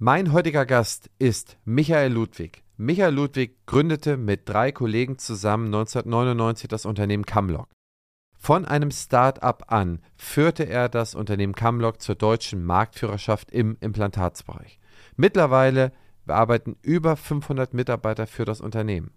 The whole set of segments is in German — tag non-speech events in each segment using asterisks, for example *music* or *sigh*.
Mein heutiger Gast ist Michael Ludwig. Michael Ludwig gründete mit drei Kollegen zusammen 1999 das Unternehmen Camlock. Von einem Start-up an führte er das Unternehmen Camlock zur deutschen Marktführerschaft im Implantatsbereich. Mittlerweile arbeiten über 500 Mitarbeiter für das Unternehmen.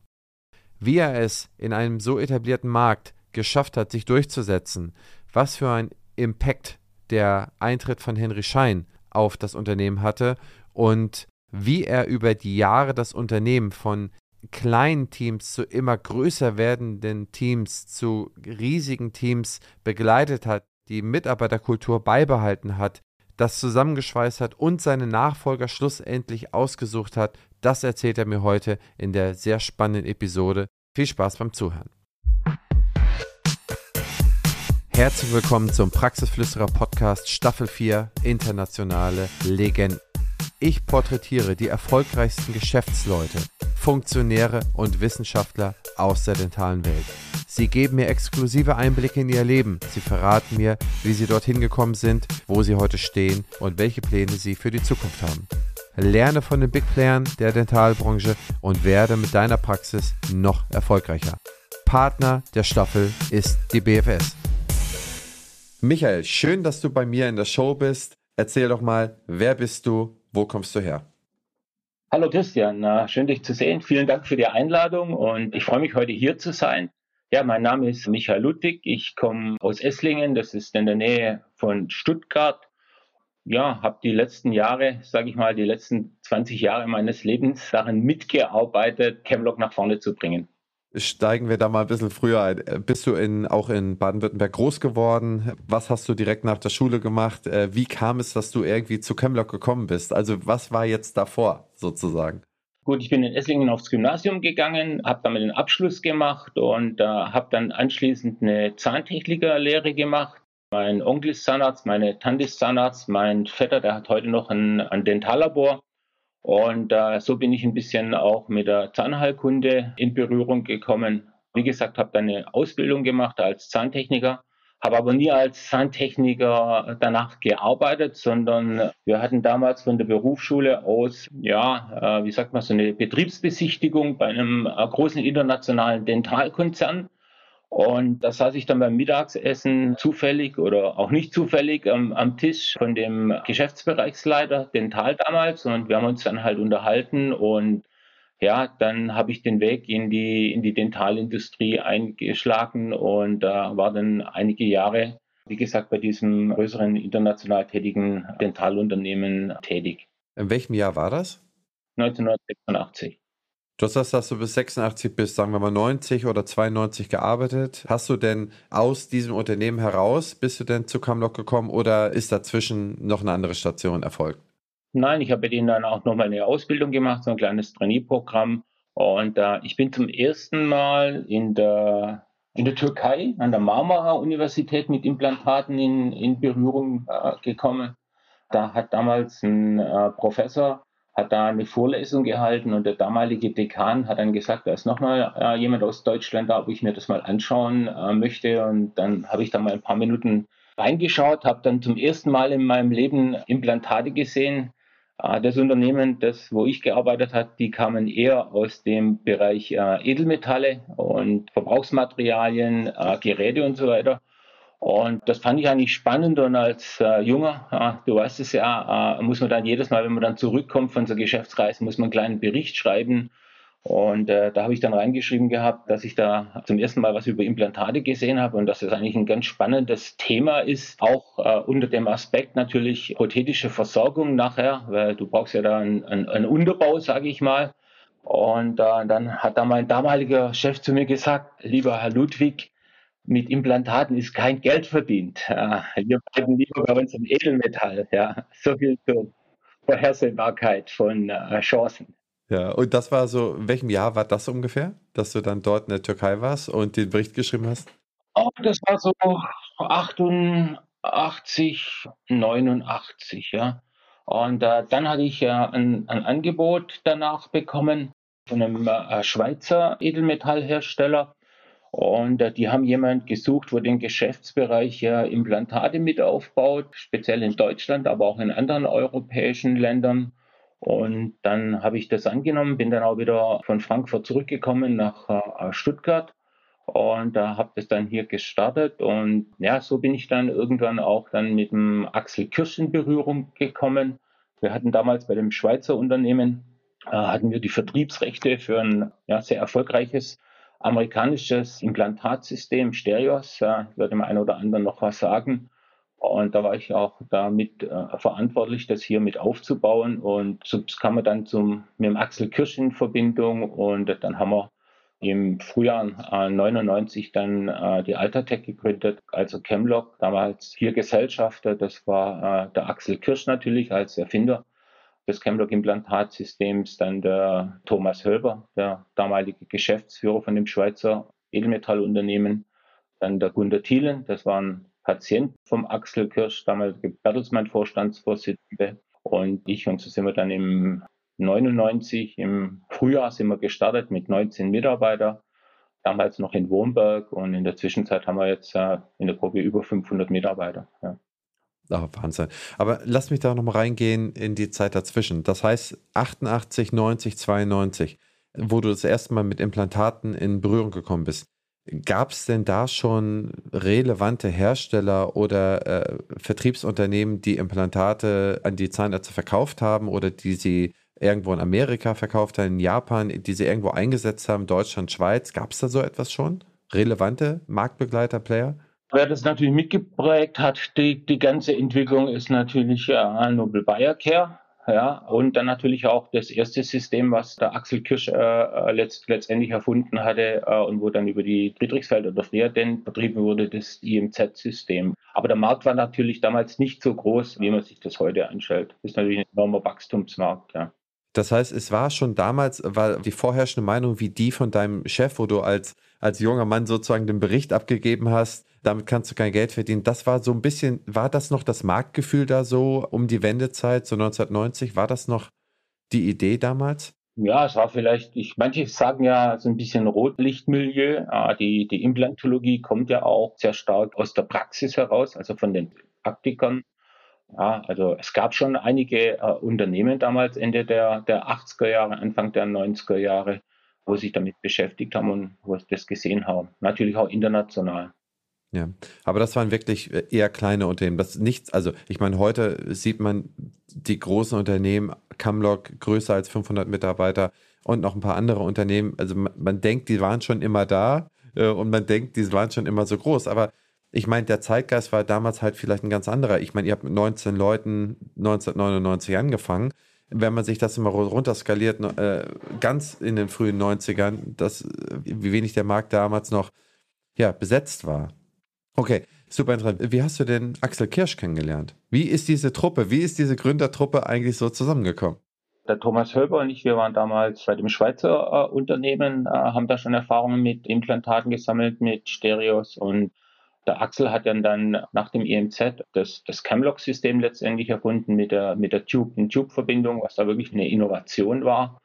Wie er es in einem so etablierten Markt geschafft hat, sich durchzusetzen, was für ein Impact der Eintritt von Henry Schein auf das Unternehmen hatte und wie er über die Jahre das Unternehmen von kleinen Teams zu immer größer werdenden Teams, zu riesigen Teams begleitet hat, die Mitarbeiterkultur beibehalten hat, das zusammengeschweißt hat und seine Nachfolger schlussendlich ausgesucht hat, das erzählt er mir heute in der sehr spannenden Episode. Viel Spaß beim Zuhören. Herzlich willkommen zum Praxisflüsterer Podcast Staffel 4 Internationale Legenden. Ich porträtiere die erfolgreichsten Geschäftsleute, Funktionäre und Wissenschaftler aus der dentalen Welt. Sie geben mir exklusive Einblicke in ihr Leben. Sie verraten mir, wie sie dorthin gekommen sind, wo sie heute stehen und welche Pläne sie für die Zukunft haben. Lerne von den Big Playern der Dentalbranche und werde mit deiner Praxis noch erfolgreicher. Partner der Staffel ist die BFS. Michael, schön, dass du bei mir in der Show bist. Erzähl doch mal, wer bist du, wo kommst du her? Hallo Christian, schön dich zu sehen. Vielen Dank für die Einladung und ich freue mich heute hier zu sein. Ja, mein Name ist Michael Ludwig. Ich komme aus Esslingen, das ist in der Nähe von Stuttgart. Ja, habe die letzten Jahre, sage ich mal, die letzten 20 Jahre meines Lebens daran mitgearbeitet, Chemlock nach vorne zu bringen steigen wir da mal ein bisschen früher ein. Äh, bist du in, auch in Baden-Württemberg groß geworden? Was hast du direkt nach der Schule gemacht? Äh, wie kam es, dass du irgendwie zu Chemlock gekommen bist? Also was war jetzt davor sozusagen? Gut, ich bin in Esslingen aufs Gymnasium gegangen, habe damit den Abschluss gemacht und äh, habe dann anschließend eine Zahntechnikerlehre gemacht. Mein Onkel ist Zahnarzt, meine Tante ist Zahnarzt, mein Vetter, der hat heute noch ein, ein Dentallabor. Und äh, so bin ich ein bisschen auch mit der Zahnheilkunde in Berührung gekommen. Wie gesagt, habe dann eine Ausbildung gemacht als Zahntechniker, habe aber nie als Zahntechniker danach gearbeitet, sondern wir hatten damals von der Berufsschule aus, ja, äh, wie sagt man, so eine Betriebsbesichtigung bei einem äh, großen internationalen Dentalkonzern. Und da saß ich dann beim Mittagsessen zufällig oder auch nicht zufällig ähm, am Tisch von dem Geschäftsbereichsleiter Dental damals und wir haben uns dann halt unterhalten und ja, dann habe ich den Weg in die, in die Dentalindustrie eingeschlagen und da äh, war dann einige Jahre, wie gesagt, bei diesem größeren international tätigen Dentalunternehmen tätig. In welchem Jahr war das? 1986. Du hast, dass du bis 86 bis, sagen wir mal 90 oder 92 gearbeitet. Hast du denn aus diesem Unternehmen heraus, bist du denn zu Camlock gekommen oder ist dazwischen noch eine andere Station erfolgt? Nein, ich habe denen dann auch nochmal eine Ausbildung gemacht, so ein kleines Trainee-Programm. Und äh, ich bin zum ersten Mal in der, in der Türkei an der Marmara-Universität mit Implantaten in, in Berührung äh, gekommen. Da hat damals ein äh, Professor hat da eine Vorlesung gehalten und der damalige Dekan hat dann gesagt, da ist nochmal äh, jemand aus Deutschland da, ob ich mir das mal anschauen äh, möchte. Und dann habe ich da mal ein paar Minuten reingeschaut, habe dann zum ersten Mal in meinem Leben Implantate gesehen. Äh, das Unternehmen, das, wo ich gearbeitet habe, die kamen eher aus dem Bereich äh, Edelmetalle und Verbrauchsmaterialien, äh, Geräte und so weiter. Und das fand ich eigentlich spannend und als äh, Junger, äh, du weißt es ja, äh, muss man dann jedes Mal, wenn man dann zurückkommt von so Geschäftsreisen, muss man einen kleinen Bericht schreiben. Und äh, da habe ich dann reingeschrieben gehabt, dass ich da zum ersten Mal was über Implantate gesehen habe und dass das eigentlich ein ganz spannendes Thema ist, auch äh, unter dem Aspekt natürlich prothetische Versorgung nachher, weil du brauchst ja da einen, einen, einen Unterbau, sage ich mal. Und äh, dann hat da mein damaliger Chef zu mir gesagt, lieber Herr Ludwig, mit Implantaten ist kein Geld verdient. wir bleiben lieber bei uns im Edelmetall. Ja. So viel zur Vorhersehbarkeit von äh, Chancen. Ja, und das war so, in welchem Jahr war das ungefähr, dass du dann dort in der Türkei warst und den Bericht geschrieben hast? Oh, das war so 88, 89, ja. Und äh, dann hatte ich äh, ein, ein, Angebot danach bekommen von einem äh, Schweizer Edelmetallhersteller, und äh, die haben jemanden gesucht, wo den Geschäftsbereich ja Implantate mit aufbaut, speziell in Deutschland, aber auch in anderen europäischen Ländern. Und dann habe ich das angenommen, bin dann auch wieder von Frankfurt zurückgekommen nach äh, Stuttgart und da habe das dann hier gestartet und ja, so bin ich dann irgendwann auch dann mit dem Axel Kirsch in Berührung gekommen. Wir hatten damals bei dem Schweizer Unternehmen äh, hatten wir die Vertriebsrechte für ein ja, sehr erfolgreiches amerikanisches Implantatsystem Stereos. Ich würde dem einen oder anderen noch was sagen. Und da war ich auch damit äh, verantwortlich, das hier mit aufzubauen. Und so kam man dann zum, mit dem Axel Kirsch in Verbindung. Und dann haben wir im Frühjahr äh, 99 dann äh, die Altertech gegründet, also Chemlock, damals vier Gesellschafter. Das war äh, der Axel Kirsch natürlich als Erfinder des Chemlock-Implantatsystems, dann der Thomas Hölber, der damalige Geschäftsführer von dem Schweizer Edelmetallunternehmen, dann der Gunter Thielen, das war ein Patient vom Axel Kirsch, damalige Bertelsmann-Vorstandsvorsitzende und ich. Und so sind wir dann im 99, im Frühjahr sind wir gestartet mit 19 Mitarbeitern, damals noch in Wohnberg und in der Zwischenzeit haben wir jetzt äh, in der Gruppe über 500 Mitarbeiter. Ja. Oh, Wahnsinn. Aber lass mich da nochmal reingehen in die Zeit dazwischen. Das heißt 88, 90, 92, wo du das erste Mal mit Implantaten in Berührung gekommen bist. Gab es denn da schon relevante Hersteller oder äh, Vertriebsunternehmen, die Implantate an die Zahnärzte verkauft haben oder die sie irgendwo in Amerika verkauft haben, in Japan, die sie irgendwo eingesetzt haben, Deutschland, Schweiz? Gab es da so etwas schon? Relevante Marktbegleiter, Player? Wer das natürlich mitgeprägt hat, die, die ganze Entwicklung ist natürlich äh, Nobel Biocare. Ja, und dann natürlich auch das erste System, was der Axel Kirsch äh, äh letzt, letztendlich erfunden hatte äh, und wo dann über die Friedrichsfelder oder Frieden betrieben wurde, das IMZ-System. Aber der Markt war natürlich damals nicht so groß, wie man sich das heute anstellt. Das ist natürlich ein enormer Wachstumsmarkt. Ja. Das heißt, es war schon damals, war die vorherrschende Meinung wie die von deinem Chef, wo du als, als junger Mann sozusagen den Bericht abgegeben hast, damit kannst du kein Geld verdienen. Das war so ein bisschen, war das noch das Marktgefühl da so um die Wendezeit, so 1990? War das noch die Idee damals? Ja, es war vielleicht, ich, manche sagen ja so ein bisschen Rotlichtmilieu. Ah, die, die Implantologie kommt ja auch sehr stark aus der Praxis heraus, also von den Praktikern. Ja, also es gab schon einige äh, Unternehmen damals Ende der, der 80er Jahre, Anfang der 90er Jahre, wo sich damit beschäftigt haben und wo das gesehen haben. Natürlich auch international. Ja, aber das waren wirklich äh, eher kleine Unternehmen. Das nichts, also ich meine, heute sieht man die großen Unternehmen, Camlock größer als 500 Mitarbeiter und noch ein paar andere Unternehmen. Also man, man denkt, die waren schon immer da äh, und man denkt, die waren schon immer so groß. Aber ich meine, der Zeitgeist war damals halt vielleicht ein ganz anderer. Ich meine, ihr habt mit 19 Leuten 1999 angefangen. Wenn man sich das immer runterskaliert, äh, ganz in den frühen 90ern, das, wie wenig der Markt damals noch ja, besetzt war. Okay, super interessant. Wie hast du denn Axel Kirsch kennengelernt? Wie ist diese Truppe, wie ist diese Gründertruppe eigentlich so zusammengekommen? Der Thomas Hölber und ich, wir waren damals bei dem Schweizer äh, Unternehmen, äh, haben da schon Erfahrungen mit Implantaten gesammelt, mit Stereos und der Axel hat dann, dann nach dem EMZ das, das Camlock-System letztendlich erfunden mit der, mit der Tube-Tube-Verbindung, was da wirklich eine Innovation war.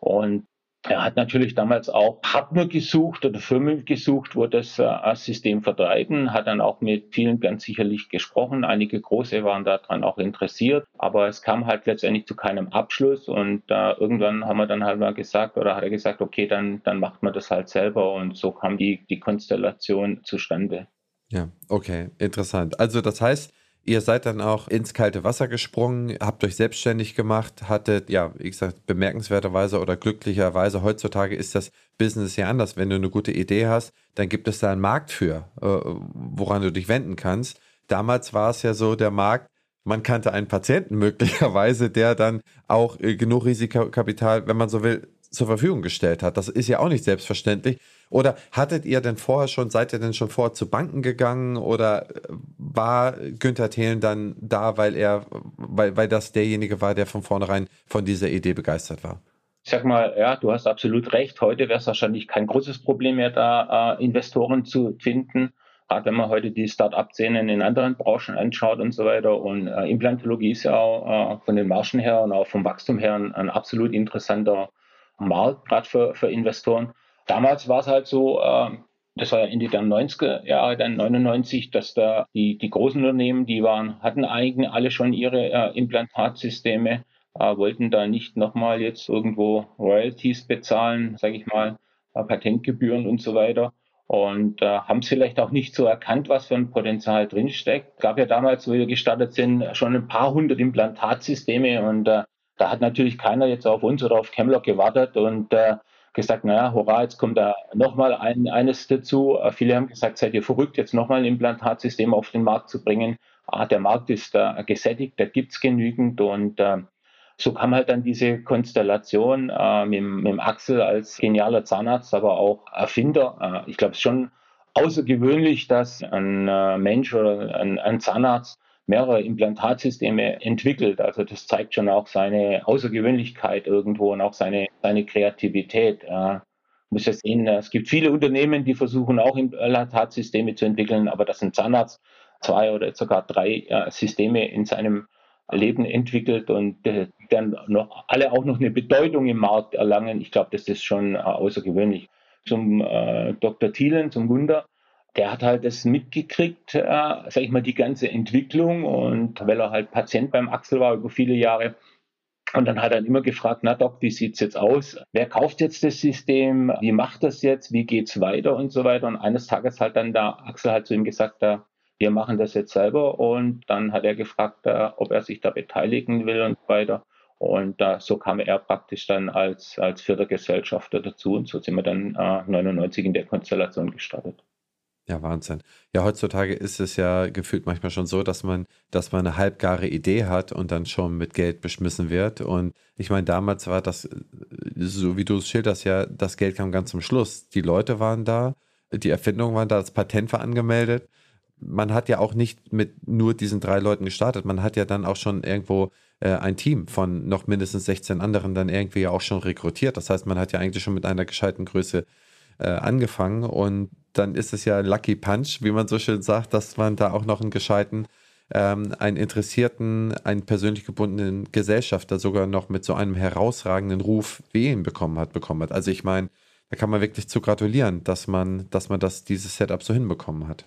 Und er hat natürlich damals auch Partner gesucht oder Firmen gesucht, wo das äh, System vertreiben, hat dann auch mit vielen ganz sicherlich gesprochen. Einige große waren daran auch interessiert, aber es kam halt letztendlich zu keinem Abschluss und äh, irgendwann haben wir dann halt mal gesagt oder hat er gesagt, okay, dann, dann macht man das halt selber und so kam die, die Konstellation zustande. Ja, okay, interessant. Also das heißt, Ihr seid dann auch ins kalte Wasser gesprungen, habt euch selbstständig gemacht, hattet, ja, wie gesagt, bemerkenswerterweise oder glücklicherweise, heutzutage ist das Business ja anders. Wenn du eine gute Idee hast, dann gibt es da einen Markt für, äh, woran du dich wenden kannst. Damals war es ja so, der Markt, man kannte einen Patienten möglicherweise, der dann auch äh, genug Risikokapital, wenn man so will, zur Verfügung gestellt hat. Das ist ja auch nicht selbstverständlich. Oder hattet ihr denn vorher schon, seid ihr denn schon vorher zu Banken gegangen oder äh, war Günther Thelen dann da, weil er, weil, weil das derjenige war, der von vornherein von dieser Idee begeistert war? Ich sag mal, ja, du hast absolut recht. Heute wäre es wahrscheinlich kein großes Problem mehr, da äh, Investoren zu finden. Gerade wenn man heute die Start-up-Szenen in anderen Branchen anschaut und so weiter. Und äh, Implantologie ist ja auch äh, von den Margen her und auch vom Wachstum her ein, ein absolut interessanter Markt, gerade für, für Investoren. Damals war es halt so, äh, das war ja Ende der 90er Jahre, dann 99, dass da die, die großen Unternehmen, die waren, hatten eigentlich alle schon ihre äh, Implantatsysteme. äh, wollten da nicht nochmal jetzt irgendwo Royalties bezahlen, sage ich mal, äh, Patentgebühren und so weiter. Und äh, haben es vielleicht auch nicht so erkannt, was für ein Potenzial drinsteckt. Es gab ja damals, wo wir gestartet sind, schon ein paar hundert Implantatsysteme und äh, da hat natürlich keiner jetzt auf uns oder auf Chemlock gewartet und äh, gesagt, naja, hurra, jetzt kommt da nochmal ein, eines dazu. Äh, viele haben gesagt, seid ihr verrückt, jetzt nochmal ein Implantatsystem auf den Markt zu bringen. Ah, der Markt ist äh, gesättigt, da gibt's genügend und äh, so kam halt dann diese Konstellation äh, mit, mit Axel als genialer Zahnarzt, aber auch Erfinder. Äh, ich glaube, es ist schon außergewöhnlich, dass ein äh, Mensch oder ein, ein Zahnarzt mehrere Implantatsysteme entwickelt. Also das zeigt schon auch seine Außergewöhnlichkeit irgendwo und auch seine, seine Kreativität. Äh, muss ja sehen, es gibt viele Unternehmen, die versuchen auch Implantatsysteme zu entwickeln, aber dass ein Zahnarzt zwei oder sogar drei äh, Systeme in seinem Leben entwickelt und äh, dann noch alle auch noch eine Bedeutung im Markt erlangen. Ich glaube, das ist schon äh, außergewöhnlich. Zum äh, Dr. Thielen, zum Wunder, der hat halt das mitgekriegt, äh, sag ich mal, die ganze Entwicklung und weil er halt Patient beim Axel war über viele Jahre. Und dann hat er immer gefragt, na Doc, wie sieht's jetzt aus? Wer kauft jetzt das System? Wie macht das jetzt? Wie geht's weiter und so weiter? Und eines Tages hat dann der Axel halt zu ihm gesagt, da, wir machen das jetzt selber. Und dann hat er gefragt, äh, ob er sich da beteiligen will und so weiter. Und äh, so kam er praktisch dann als, als vierter Gesellschafter dazu. Und so sind wir dann äh, 99 in der Konstellation gestartet. Ja, Wahnsinn. Ja, heutzutage ist es ja gefühlt manchmal schon so, dass man, dass man eine halbgare Idee hat und dann schon mit Geld beschmissen wird. Und ich meine, damals war das, so wie du es schilderst, ja, das Geld kam ganz zum Schluss. Die Leute waren da, die Erfindungen waren da, das Patent war angemeldet. Man hat ja auch nicht mit nur diesen drei Leuten gestartet. Man hat ja dann auch schon irgendwo äh, ein Team von noch mindestens 16 anderen dann irgendwie ja auch schon rekrutiert. Das heißt, man hat ja eigentlich schon mit einer gescheiten Größe äh, angefangen und dann ist es ja ein Lucky Punch, wie man so schön sagt, dass man da auch noch einen gescheiten, ähm, einen interessierten, einen persönlich gebundenen Gesellschafter sogar noch mit so einem herausragenden Ruf ihn bekommen hat, bekommen hat. Also ich meine, da kann man wirklich zu gratulieren, dass man, dass man das, dieses Setup so hinbekommen hat.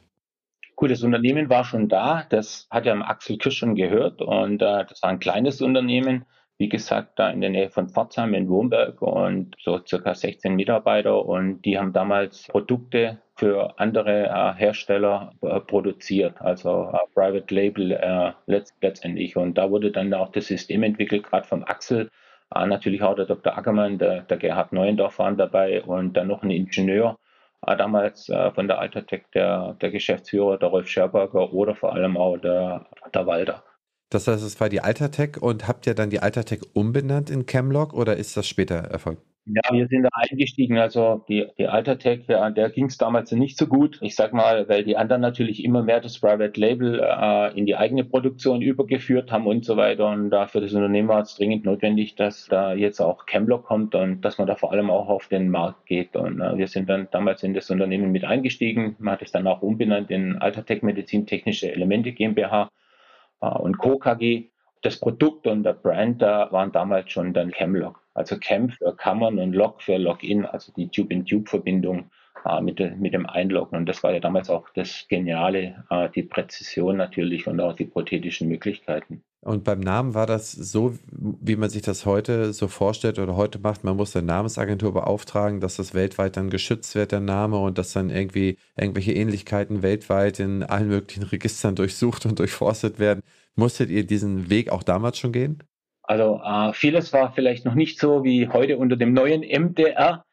Gut, das Unternehmen war schon da, das hat ja Axel Kirsch schon gehört und äh, das war ein kleines Unternehmen wie gesagt, da in der Nähe von Pforzheim in Wurmberg und so circa 16 Mitarbeiter und die haben damals Produkte für andere äh, Hersteller äh, produziert, also äh, Private Label letzt, letztendlich. Und da wurde dann auch das System entwickelt, gerade vom Axel. Natürlich auch der Dr. Ackermann, der, der Gerhard Neuendorf waren dabei und dann noch ein Ingenieur, damals von der Altertech, der, der Geschäftsführer, der Rolf Scherberger oder vor allem auch der, der Walter. Das heißt, es war die Altertech und habt ihr dann die Altertech umbenannt in Chemlock oder ist das später erfolgt? Ja, wir sind da eingestiegen. Also die, die Altertech, ja, der ging es damals nicht so gut. Ich sag mal, weil die anderen natürlich immer mehr das Private Label äh, in die eigene Produktion übergeführt haben und so weiter. Und da für das Unternehmen war es dringend notwendig, dass da jetzt auch Chemlock kommt und dass man da vor allem auch auf den Markt geht. Und äh, wir sind dann damals in das Unternehmen mit eingestiegen. Man hat es dann auch umbenannt in Altertech Medizintechnische Elemente GmbH äh, und Co. KG. Das Produkt und der Brand da waren damals schon dann Chemlock. Also Chem für Kammern und Log für Login, also die Tube-in-Tube-Verbindung äh, mit, mit dem Einloggen. Und das war ja damals auch das Geniale, äh, die Präzision natürlich und auch die prothetischen Möglichkeiten. Und beim Namen war das so, wie man sich das heute so vorstellt oder heute macht. Man muss eine Namensagentur beauftragen, dass das weltweit dann geschützt wird, der Name, und dass dann irgendwie irgendwelche Ähnlichkeiten weltweit in allen möglichen Registern *laughs* durchsucht und durchforstet werden. Musstet ihr diesen Weg auch damals schon gehen? Also äh, vieles war vielleicht noch nicht so wie heute unter dem neuen MDR.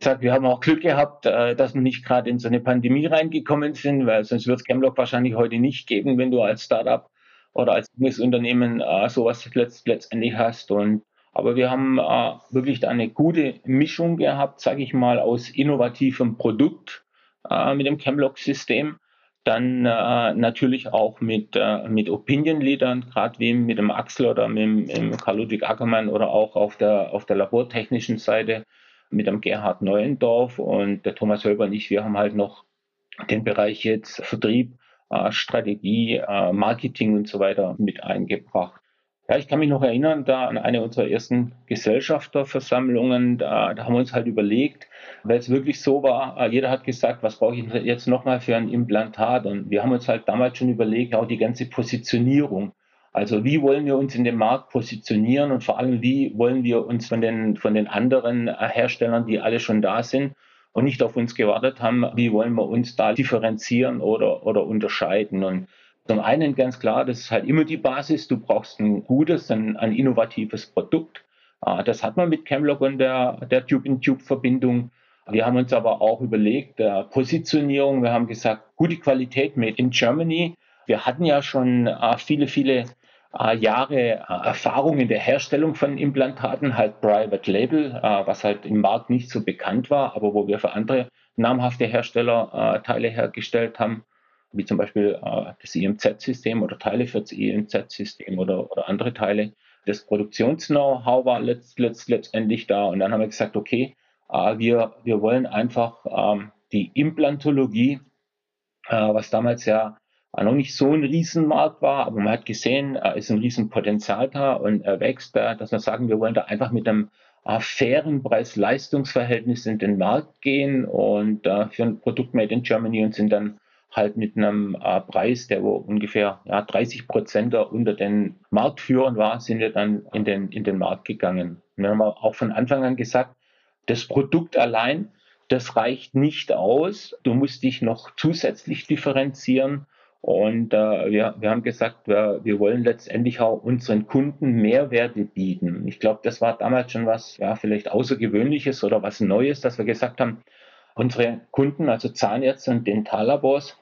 Sag, wir haben auch Glück gehabt, äh, dass wir nicht gerade in so eine Pandemie reingekommen sind, weil sonst wird es Camlock wahrscheinlich heute nicht geben, wenn du als Startup oder als junges Unternehmen äh, sowas letzt, letztendlich hast. Und aber wir haben äh, wirklich eine gute Mischung gehabt, sage ich mal, aus innovativem Produkt äh, mit dem Camlock-System dann äh, natürlich auch mit, äh, mit Opinion-Leadern, gerade wie mit dem Axel oder mit, dem Karl-Ludwig Ackermann oder auch auf der, auf der labortechnischen Seite mit dem Gerhard Neuendorf und der Thomas Hölber ich. Wir haben halt noch den Bereich jetzt Vertrieb, äh, Strategie, äh, Marketing und so weiter mit eingebracht. Ja, ich kann mich noch erinnern, da an eine unserer ersten Gesellschafterversammlungen, da, da haben wir uns halt überlegt, weil es wirklich so war, äh, jeder hat gesagt, was brauche ich jetzt nochmal für ein Implantat? Und wir haben uns halt damals schon überlegt, auch die ganze Positionierung. Also wie wollen wir uns in dem Markt positionieren und vor allem wie wollen wir uns von den, von den anderen äh, Herstellern, die alle schon da sind und nicht auf uns gewartet haben, wie wollen wir uns da differenzieren oder, oder unterscheiden. Und zum einen ganz klar, das ist halt immer die Basis, du brauchst ein gutes, ein, ein innovatives Produkt. Äh, das hat man mit Camlock und der, der Tube-in-Tube-Verbindung. Wir haben uns aber auch überlegt, äh, Positionierung, wir haben gesagt, gute Qualität made in Germany. Wir hatten ja schon äh, viele, viele äh, Jahre Erfahrung in der Herstellung von Implantaten, halt Private Label, was halt im Markt nicht so bekannt war, aber wo wir für andere namhafte Hersteller Teile hergestellt haben, wie zum Beispiel äh, das IMZ-System oder Teile für das IMZ-System oder, oder andere Teile. Das Produktions-Know-how war letzt, letzt, letztendlich da und dann haben wir gesagt, okay, äh, wir, wir wollen einfach ähm, die Implantologie, was damals ja noch nicht so ein Riesenmarkt war, aber man hat gesehen, äh, ist ein Riesenpotenzial da und er wächst, da, dass wir sagen, wir wollen da einfach mit einem äh, fairen Preis-Leistungs-Verhältnis in den Markt gehen und äh, für ein Produkt made in Germany und sind dann halt mit einem äh, Preis, der wo ungefähr ja, 30 Prozent unter den Marktführern war, sind wir dann in den, in den Markt gegangen. Und wir haben auch von Anfang an gesagt, das Produkt allein, das reicht nicht aus. Du musst dich noch zusätzlich differenzieren und äh, wir, wir haben gesagt, wir, wir wollen letztendlich auch unseren Kunden Mehrwerte bieten. Ich glaube, das war damals schon was, ja, vielleicht Außergewöhnliches oder was Neues, dass wir gesagt haben, unsere Kunden, also Zahnärzte und Dentallabors,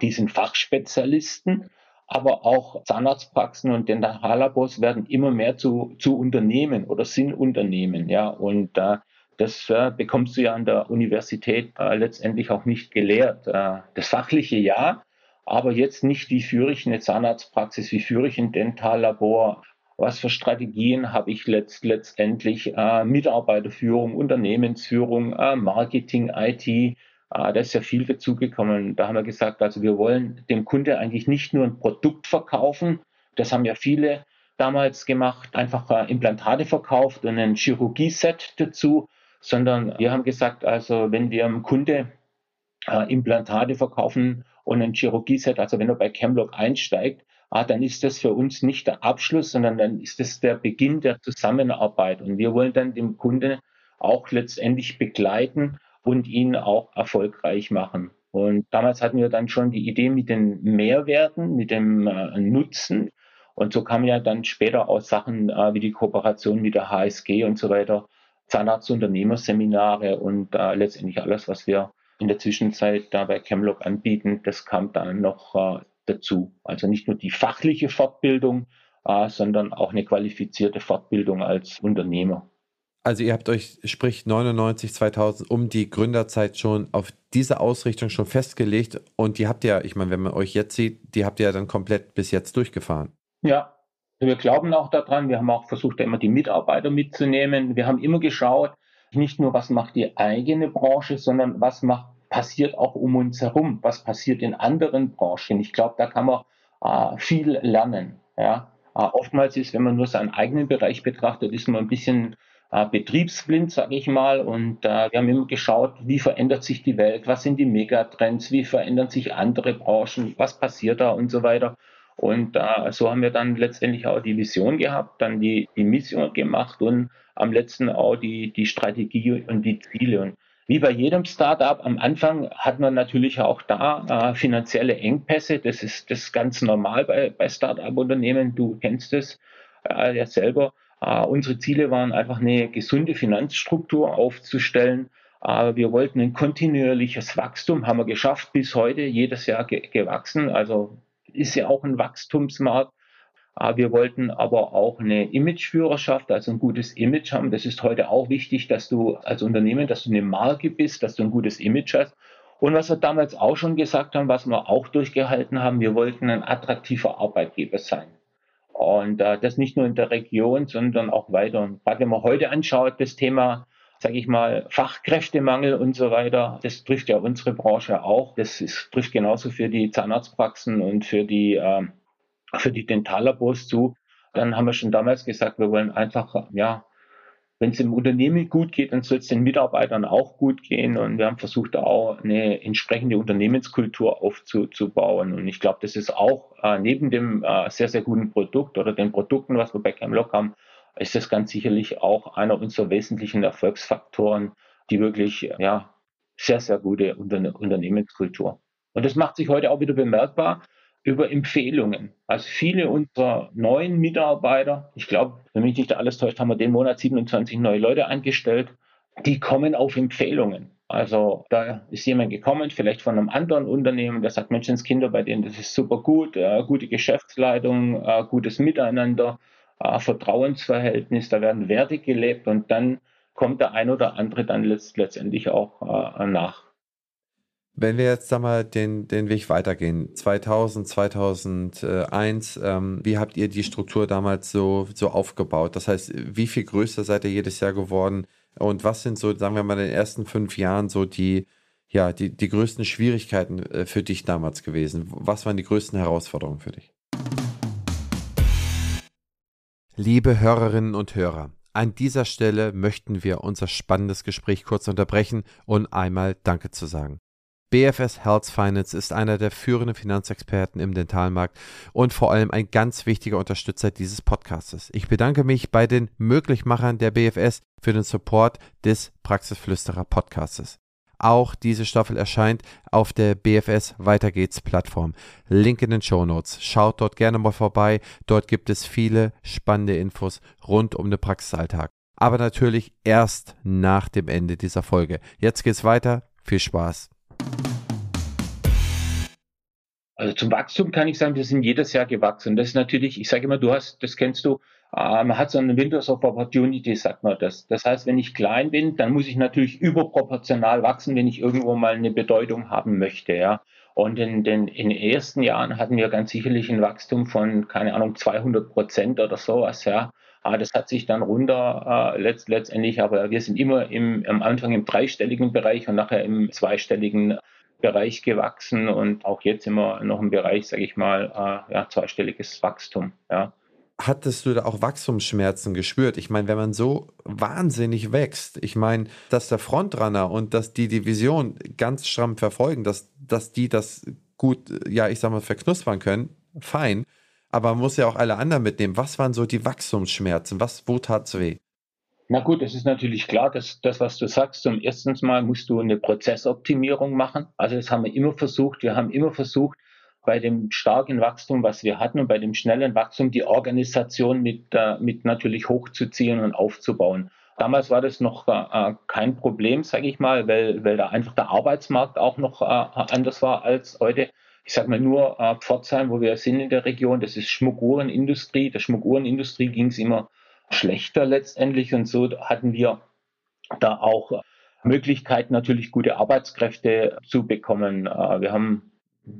die sind Fachspezialisten, aber auch Zahnarztpraxen und Dentallabors werden immer mehr zu, zu Unternehmen oder sind Unternehmen, ja, und äh, das äh, bekommst du ja an der Universität äh, letztendlich auch nicht gelehrt. Äh, das fachliche ja, aber jetzt nicht, wie führe ich eine Zahnarztpraxis, wie führe ich ein Dentallabor, was für Strategien habe ich letzt, letztendlich, äh, Mitarbeiterführung, Unternehmensführung, äh, Marketing, IT, da ist ja viel dazugekommen. Da haben wir gesagt, also wir wollen dem Kunde eigentlich nicht nur ein Produkt verkaufen, das haben ja viele damals gemacht, einfach äh, Implantate verkauft und ein Chirurgie-Set dazu, sondern wir haben gesagt, also wenn wir einem Kunde äh, Implantate verkaufen und ein Chirurgie-Set, also wenn er bei Camlock einsteigt, ah, dann ist das für uns nicht der Abschluss, sondern dann ist das der Beginn der Zusammenarbeit. Und wir wollen dann den Kunden auch letztendlich begleiten und ihn auch erfolgreich machen. Und damals hatten wir dann schon die Idee mit den Mehrwerten, mit dem äh, Nutzen. Und so kamen ja dann später auch Sachen äh, wie die Kooperation mit der HSG und so weiter, Zahnarztunternehmerseminare und äh, letztendlich alles, was wir in der Zwischenzeit da bei Chemlock anbieten, das kam dann noch äh, dazu. Also nicht nur die fachliche Fortbildung, äh, sondern auch eine qualifizierte Fortbildung als Unternehmer. Also ihr habt euch, sprich 99, 2000, um die Gründerzeit schon auf diese Ausrichtung schon festgelegt und die habt ihr, ich meine, wenn man euch jetzt sieht, die habt ihr ja dann komplett bis jetzt durchgefahren. Ja, wir glauben auch daran. Wir haben auch versucht, immer die Mitarbeiter mitzunehmen. Wir haben immer geschaut, nicht nur, was macht die eigene Branche, sondern was macht passiert auch um uns herum, was passiert in anderen Branchen. Ich glaube, da kann man äh, viel lernen. Ja? Äh, oftmals ist, wenn man nur seinen eigenen Bereich betrachtet, ist man ein bisschen äh, betriebsblind, sage ich mal. Und äh, wir haben immer geschaut, wie verändert sich die Welt, was sind die Megatrends, wie verändern sich andere Branchen, was passiert da und so weiter. Und äh, so haben wir dann letztendlich auch die Vision gehabt, dann die, die Mission gemacht und am letzten auch die, die Strategie und die Ziele. Und wie bei jedem Startup am Anfang hat man natürlich auch da äh, finanzielle Engpässe. Das ist das ist ganz normal bei, bei Startup-Unternehmen. Du kennst es äh, ja selber. Äh, unsere Ziele waren einfach eine gesunde Finanzstruktur aufzustellen. Äh, wir wollten ein kontinuierliches Wachstum, haben wir geschafft bis heute, jedes Jahr ge gewachsen. Also ist ja auch ein Wachstumsmarkt. Ah, wir wollten aber auch eine Imageführerschaft, also ein gutes Image haben. Das ist heute auch wichtig, dass du als Unternehmen, dass du eine Marke bist, dass du ein gutes Image hast. Und was wir damals auch schon gesagt haben, was wir auch durchgehalten haben, wir wollten ein attraktiver Arbeitgeber sein. Und äh, das nicht nur in der Region, sondern auch weiter. Und gerade wenn man heute anschaut, das Thema, sage ich mal, Fachkräftemangel und so weiter, das trifft ja unsere Branche auch. Das ist, trifft genauso für die Zahnarztpraxen und für die äh, für die Dentallabors zu. Dann haben wir schon damals gesagt, wir wollen einfach, ja, wenn es dem Unternehmen gut geht, dann soll es den Mitarbeitern auch gut gehen. Und wir haben versucht, auch eine entsprechende Unternehmenskultur aufzubauen. Und ich glaube, das ist auch äh, neben dem äh, sehr, sehr guten Produkt oder den Produkten, was wir bei Camlock haben, ist das ganz sicherlich auch einer unserer wesentlichen Erfolgsfaktoren, die wirklich ja, sehr, sehr gute Unterne Unternehmenskultur. Und das macht sich heute auch wieder bemerkbar über Empfehlungen. Also viele unserer neuen Mitarbeiter, ich glaube, wenn mich nicht alles täuscht, haben wir den Monat 27 neue Leute eingestellt, die kommen auf Empfehlungen. Also da ist jemand gekommen, vielleicht von einem anderen Unternehmen, der sagt, Menschenskinder, bei denen das ist super gut, äh, gute Geschäftsleitung, äh, gutes Miteinander, äh, Vertrauensverhältnis, da werden Werte gelebt und dann kommt der ein oder andere dann letzt, letztendlich auch äh, nach. Wenn wir jetzt da mal den, den Weg weitergehen, 2000, 2001, ähm, wie habt ihr die Struktur damals so, so aufgebaut? Das heißt, wie viel größer seid ihr jedes Jahr geworden? Und was sind so, sagen wir mal, in den ersten fünf Jahren so die, ja, die, die größten Schwierigkeiten äh, für dich damals gewesen? Was waren die größten Herausforderungen für dich? Liebe Hörerinnen und Hörer, an dieser Stelle möchten wir unser spannendes Gespräch kurz unterbrechen und einmal Danke zu sagen. BFS Health Finance ist einer der führenden Finanzexperten im Dentalmarkt und vor allem ein ganz wichtiger Unterstützer dieses Podcastes. Ich bedanke mich bei den Möglichmachern der BFS für den Support des Praxisflüsterer Podcastes. Auch diese Staffel erscheint auf der BFS Weiter geht's Plattform. Link in den Show Notes. Schaut dort gerne mal vorbei. Dort gibt es viele spannende Infos rund um den Praxisalltag. Aber natürlich erst nach dem Ende dieser Folge. Jetzt geht's weiter. Viel Spaß. Also zum Wachstum kann ich sagen, wir sind jedes Jahr gewachsen. Das ist natürlich, ich sage immer, du hast, das kennst du, äh, man hat so einen Windows of Opportunity, sagt man das. Das heißt, wenn ich klein bin, dann muss ich natürlich überproportional wachsen, wenn ich irgendwo mal eine Bedeutung haben möchte, ja. Und in den, in den ersten Jahren hatten wir ganz sicherlich ein Wachstum von, keine Ahnung, 200 Prozent oder sowas, ja. Aber das hat sich dann runter äh, letzt, letztendlich, aber wir sind immer im, am Anfang im dreistelligen Bereich und nachher im zweistelligen Bereich gewachsen und auch jetzt immer noch im Bereich, sage ich mal, äh, ja, zweistelliges Wachstum. Ja. Hattest du da auch Wachstumsschmerzen gespürt? Ich meine, wenn man so wahnsinnig wächst, ich meine, dass der Frontrunner und dass die Division ganz stramm verfolgen, dass, dass die das gut, ja, ich sag mal, verknuspern können, fein. Aber man muss ja auch alle anderen mitnehmen. Was waren so die Wachstumsschmerzen? Was, wo tat's weh? Na gut, es ist natürlich klar, dass das, was du sagst, zum ersten Mal musst du eine Prozessoptimierung machen. Also das haben wir immer versucht. Wir haben immer versucht, bei dem starken Wachstum, was wir hatten und bei dem schnellen Wachstum, die Organisation mit, äh, mit natürlich hochzuziehen und aufzubauen. Damals war das noch äh, kein Problem, sage ich mal, weil, weil da einfach der Arbeitsmarkt auch noch äh, anders war als heute. Ich sage mal nur äh, Pforzheim, wo wir sind in der Region, das ist Schmuckuhrenindustrie. Der Schmuckuhrenindustrie ging es immer schlechter letztendlich. Und so hatten wir da auch Möglichkeiten, natürlich gute Arbeitskräfte zu bekommen. Äh, wir haben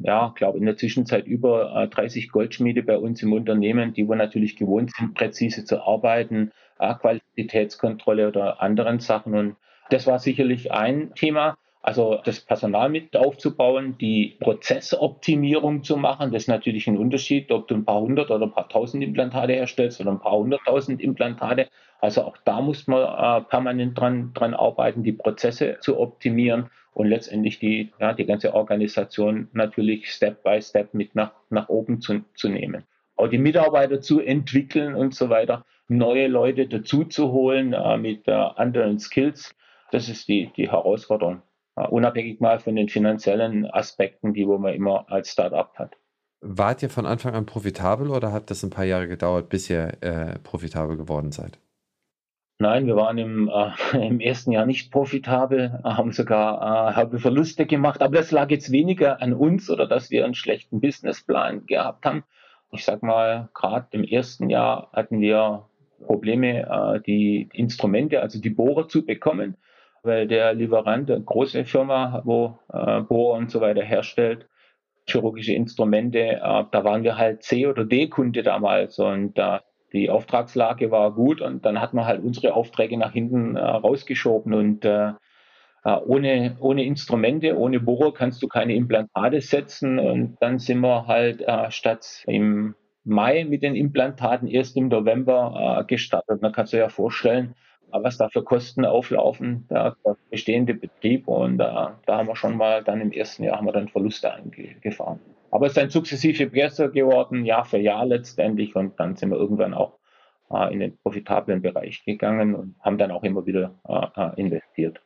ja, glaube in der Zwischenzeit über 30 äh, Goldschmiede bei uns im Unternehmen, die wir natürlich gewohnt sind, präzise zu arbeiten, äh, Qualitätskontrolle oder anderen Sachen. Und das war sicherlich ein Thema. Also das Personal mit aufzubauen, die Prozessoptimierung zu machen, das ist natürlich ein Unterschied, ob du ein paar hundert oder ein paar tausend Implantate herstellst oder ein paar hunderttausend Implantate. Also auch da muss man äh, permanent dran, dran arbeiten, die Prozesse zu optimieren und letztendlich die, ja, die ganze Organisation natürlich Step by Step mit nach, nach oben zu, zu nehmen. Auch die Mitarbeiter zu entwickeln und so weiter, neue Leute dazu zu holen äh, mit äh, anderen Skills, das ist die, die Herausforderung. Uh, unabhängig mal von den finanziellen Aspekten, die wo man immer als Startup hat. Wart ihr von Anfang an profitabel oder hat das ein paar Jahre gedauert, bis ihr äh, profitabel geworden seid? Nein, wir waren im, äh, *laughs* im ersten Jahr nicht profitabel, *laughs* haben sogar äh, haben Verluste gemacht, aber das lag jetzt weniger an uns oder dass wir einen schlechten Businessplan gehabt haben. Ich sag mal, gerade im ersten Jahr hatten wir Probleme, äh, die Instrumente, also die Bohrer zu bekommen weil der Lieferant, eine große Firma, wo äh, Bohrer und so weiter herstellt, chirurgische Instrumente, äh, da waren wir halt C- oder D-Kunde damals und äh, die Auftragslage war gut und dann hat man halt unsere Aufträge nach hinten äh, rausgeschoben und äh, äh, ohne, ohne Instrumente, ohne Bohrer kannst du keine Implantate setzen und dann sind wir halt äh, statt im Mai mit den Implantaten erst im November gestartet. Man kann sich ja vorstellen, was da für Kosten auflaufen, der, der bestehende Betrieb. Und da, da haben wir schon mal dann im ersten Jahr haben wir dann Verluste eingefahren. Aber es ist dann sukzessive besser geworden, Jahr für Jahr letztendlich. Und dann sind wir irgendwann auch äh, in den profitablen Bereich gegangen und haben dann auch immer wieder äh, äh investiert.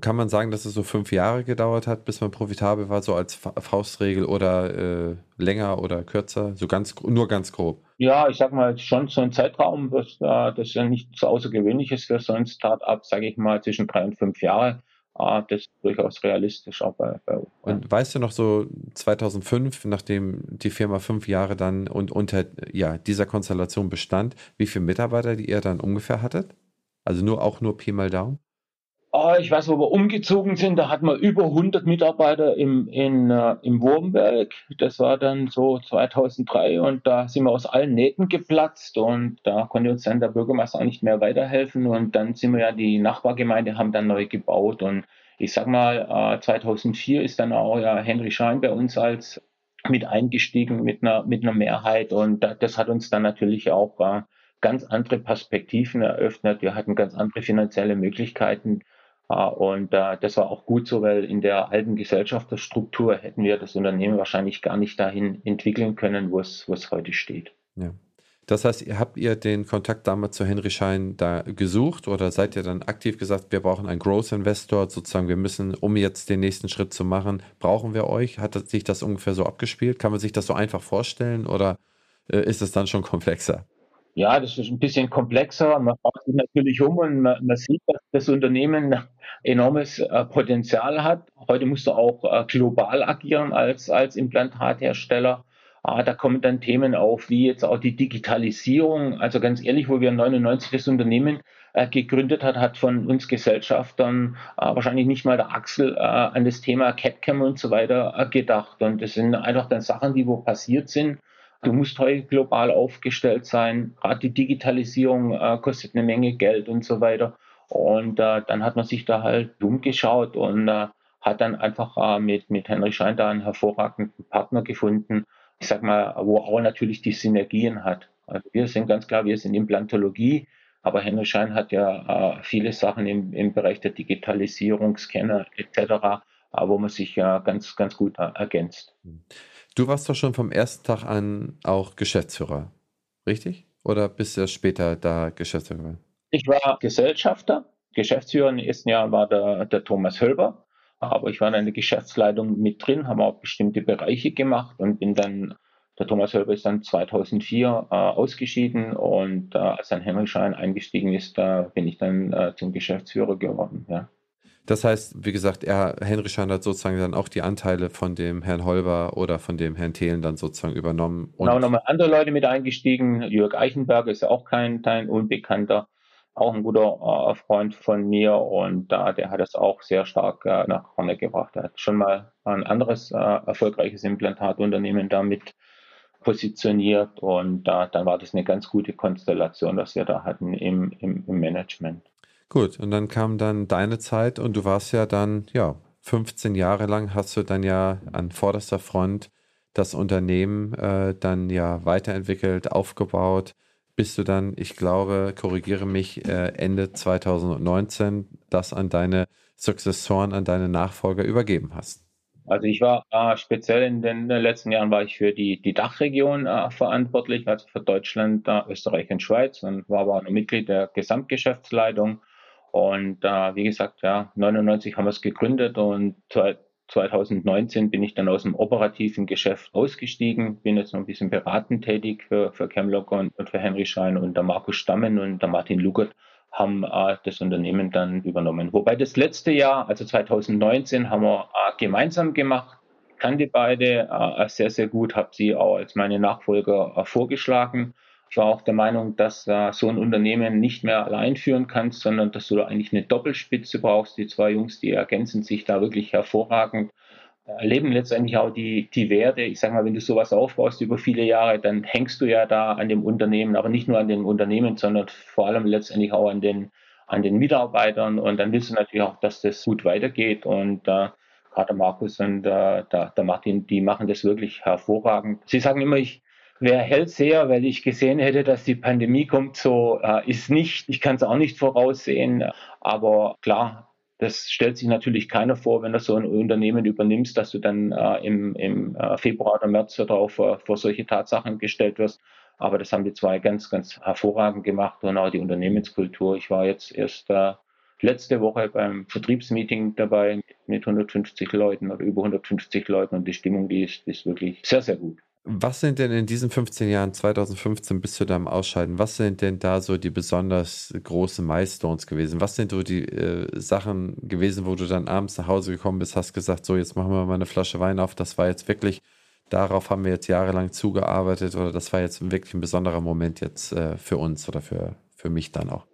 Kann man sagen, dass es so fünf Jahre gedauert hat, bis man profitabel war, so als Faustregel oder äh, länger oder kürzer? So ganz, nur ganz grob. Ja, ich sag mal, schon so ein Zeitraum, das, das ja nicht so außergewöhnlich ist für so ein Start-up, sage ich mal, zwischen drei und fünf Jahre. Äh, das ist durchaus realistisch auch bei, bei uns. Und weißt du noch so 2005, nachdem die Firma fünf Jahre dann und unter ja, dieser Konstellation bestand, wie viele Mitarbeiter die ihr dann ungefähr hattet? Also nur auch nur Pi mal Daumen? Oh, ich weiß, wo wir umgezogen sind, da hatten wir über 100 Mitarbeiter im, in, uh, im Wurmberg. Das war dann so 2003 und da sind wir aus allen Nähten geplatzt und da konnte uns dann der Bürgermeister auch nicht mehr weiterhelfen und dann sind wir ja, die Nachbargemeinde haben dann neu gebaut und ich sag mal, äh, 2004 ist dann auch ja Henry Schein bei uns als mit eingestiegen mit einer, mit einer Mehrheit und das hat uns dann natürlich auch uh, ganz andere Perspektiven eröffnet. Wir hatten ganz andere finanzielle Möglichkeiten und äh, das war auch gut so, weil in der alten Gesellschafterstruktur hätten wir das Unternehmen wahrscheinlich gar nicht dahin entwickeln können, wo es, wo es heute steht. Ja. Das heißt, habt ihr den Kontakt damals zu Henry Schein da gesucht oder seid ihr dann aktiv gesagt, wir brauchen einen Growth Investor, sozusagen, wir müssen, um jetzt den nächsten Schritt zu machen, brauchen wir euch? Hat sich das ungefähr so abgespielt? Kann man sich das so einfach vorstellen oder äh, ist es dann schon *laughs* komplexer? Ja, das ist ein bisschen komplexer. Man fragt sich natürlich um und man, man sieht, dass das Unternehmen *laughs* enormes äh, Potenzial hat. Heute musst du auch äh, global agieren als, als Implantathersteller. Ah, da kommen dann Themen auf, wie jetzt auch die Digitalisierung. Also ganz ehrlich, wo wir 99 das Unternehmen äh, gegründet hat, hat von uns Gesellschaftern äh, wahrscheinlich nicht mal der Axel an das Thema CAD-Cam und so weiter gedacht. Und das sind einfach dann Sachen, die wo passiert sind Du musst heute global aufgestellt sein. Gerade die Digitalisierung äh, kostet eine Menge Geld und so weiter. Und äh, dann hat man sich da halt dumm geschaut und äh, hat dann einfach äh, mit, mit Henry Schein da einen hervorragenden Partner gefunden. Ich sag mal, wo auch natürlich die Synergien hat. Also wir sind ganz klar, wir sind Implantologie, aber Henry Schein hat ja äh, viele Sachen im, im Bereich der Digitalisierung, Scanner etc., äh, wo man sich ja ganz, ganz gut ergänzt. Hm. Du warst doch schon vom ersten Tag an auch Geschäftsführer, richtig? Oder bist du erst später da Geschäftsführer? Ich war Gesellschafter. Geschäftsführer im ersten Jahr war der, der Thomas Hölber. Aber ich war in der Geschäftsleitung mit drin, haben auch bestimmte Bereiche gemacht und bin dann, der Thomas Hölber ist dann 2004 äh, ausgeschieden und äh, als ein Henry-Schein eingestiegen ist, da bin ich dann äh, zum Geschäftsführer geworden. Ja. Das heißt, wie gesagt, er, Henry Schein hat sozusagen dann auch die Anteile von dem Herrn Holber oder von dem Herrn Thelen dann sozusagen übernommen. Und genau, nochmal andere Leute mit eingestiegen. Jörg Eichenberger ist ja auch kein, kein Unbekannter, auch ein guter äh, Freund von mir und äh, der hat das auch sehr stark äh, nach vorne gebracht. Er hat schon mal ein anderes äh, erfolgreiches Implantatunternehmen damit positioniert und äh, dann war das eine ganz gute Konstellation, was wir da hatten im, im, im Management. Gut, und dann kam dann deine Zeit und du warst ja dann, ja, 15 Jahre lang hast du dann ja an vorderster Front das Unternehmen äh, dann ja weiterentwickelt, aufgebaut, bis du dann, ich glaube, korrigiere mich, äh, Ende 2019 das an deine Sukzessoren, an deine Nachfolger übergeben hast. Also ich war äh, speziell in den letzten Jahren war ich für die, die Dachregion äh, verantwortlich, also für Deutschland, äh, Österreich und Schweiz und war aber auch Mitglied der Gesamtgeschäftsleitung und äh, wie gesagt, ja, 99 haben wir es gegründet und 2019 bin ich dann aus dem operativen Geschäft ausgestiegen, bin jetzt noch ein bisschen beratend tätig für, für Chemlock und, und für Henry Schein und der Markus Stammen und der Martin Lugert haben äh, das Unternehmen dann übernommen. Wobei das letzte Jahr, also 2019, haben wir äh, gemeinsam gemacht, kannte beide äh, sehr, sehr gut, habe sie auch als meine Nachfolger äh, vorgeschlagen ich war auch der Meinung, dass äh, so ein Unternehmen nicht mehr allein führen kannst, sondern dass du eigentlich eine Doppelspitze brauchst. Die zwei Jungs, die ergänzen sich da wirklich hervorragend, erleben letztendlich auch die, die Werte. Ich sage mal, wenn du sowas aufbaust über viele Jahre, dann hängst du ja da an dem Unternehmen, aber nicht nur an dem Unternehmen, sondern vor allem letztendlich auch an den, an den Mitarbeitern. Und dann willst du natürlich auch, dass das gut weitergeht. Und äh, gerade Markus und äh, der, der Martin, die machen das wirklich hervorragend. Sie sagen immer, ich wäre Hellseher, weil ich gesehen hätte, dass die Pandemie kommt. So äh, ist nicht. Ich kann es auch nicht voraussehen. Aber klar, das stellt sich natürlich keiner vor, wenn du so ein Unternehmen übernimmst, dass du dann äh, im, im äh, Februar oder März darauf vor, vor solche Tatsachen gestellt wirst. Aber das haben die zwei ganz, ganz hervorragend gemacht und auch die Unternehmenskultur. Ich war jetzt erst äh, letzte Woche beim Vertriebsmeeting dabei mit 150 Leuten oder über 150 Leuten und die Stimmung, die ist, ist wirklich sehr, sehr gut. Was sind denn in diesen 15 Jahren, 2015 bis zu deinem Ausscheiden, was sind denn da so die besonders großen Milestones gewesen? Was sind so die äh, Sachen gewesen, wo du dann abends nach Hause gekommen bist, hast gesagt, so jetzt machen wir mal eine Flasche Wein auf, das war jetzt wirklich, darauf haben wir jetzt jahrelang zugearbeitet oder das war jetzt wirklich ein besonderer Moment jetzt äh, für uns oder für, für mich dann auch?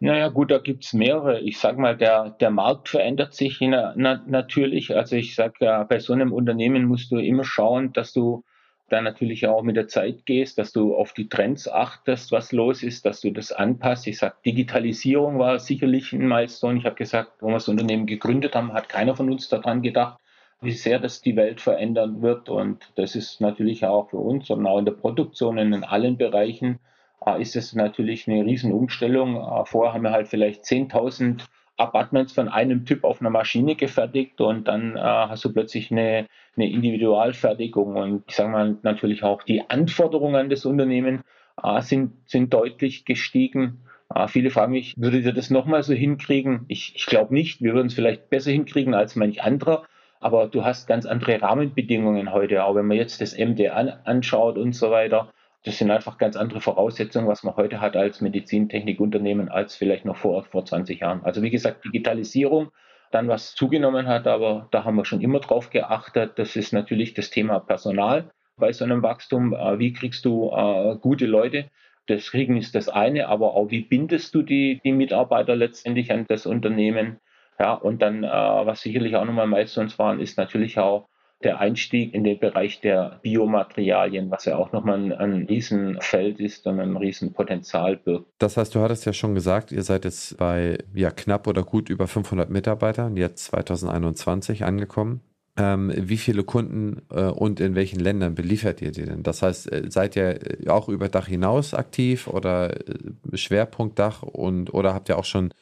Naja, gut, da gibt's mehrere. Ich sag mal, der, der Markt verändert sich na, na, natürlich. Also ich sag, ja, bei so einem Unternehmen musst du immer schauen, dass du dann natürlich auch mit der Zeit gehst, dass du auf die Trends achtest, was los ist, dass du das anpasst. Ich sage, Digitalisierung war sicherlich ein Milestone. Ich habe gesagt, wo wir das Unternehmen gegründet haben, hat keiner von uns daran gedacht, wie sehr das die Welt verändern wird. Und das ist natürlich auch für uns und auch in der Produktion in allen Bereichen äh, ist es natürlich eine Riesenumstellung. Äh, vorher haben wir halt vielleicht 10.000 Apartments von einem Typ auf einer Maschine gefertigt und dann äh, hast du plötzlich eine, eine Individualfertigung und ich sage mal natürlich auch die Anforderungen an das Unternehmen äh, sind, sind deutlich gestiegen. Äh, viele fragen mich, würdet ihr das nochmal so hinkriegen? Ich, ich glaube nicht. Wir würden es vielleicht besser hinkriegen als manch anderer. Aber du hast ganz andere Rahmenbedingungen heute, auch wenn man jetzt das MD an, anschaut und so weiter das sind einfach ganz andere Voraussetzungen, was man heute hat als Medizintechnikunternehmen, als vielleicht noch vor, vor 20 Jahren. Also wie gesagt, Digitalisierung, dann was zugenommen hat, aber da haben wir schon immer drauf geachtet. Das ist natürlich das Thema Personal bei so einem Wachstum. Äh, wie kriegst du äh, gute Leute? Das Kriegen ist das eine, aber auch wie bindest du die, die Mitarbeiter letztendlich an das Unternehmen? Ja, und dann, äh, was sicherlich auch nochmal Milestones waren, ist natürlich auch der Einstieg in den Bereich der Biomaterialien, was ja auch nochmal ein, ein Riesenfeld ist und ein Riesenpotenzial birgt. Das heißt, du hattest ja schon gesagt, ihr seid jetzt bei ja, knapp oder gut über 500 Mitarbeitern, jetzt 2021 angekommen. Ähm, wie viele Kunden äh, und in welchen Ländern beliefert ihr die denn? Das heißt, äh, seid ihr auch über Dach hinaus aktiv oder äh, Schwerpunktdach und oder habt ihr auch schon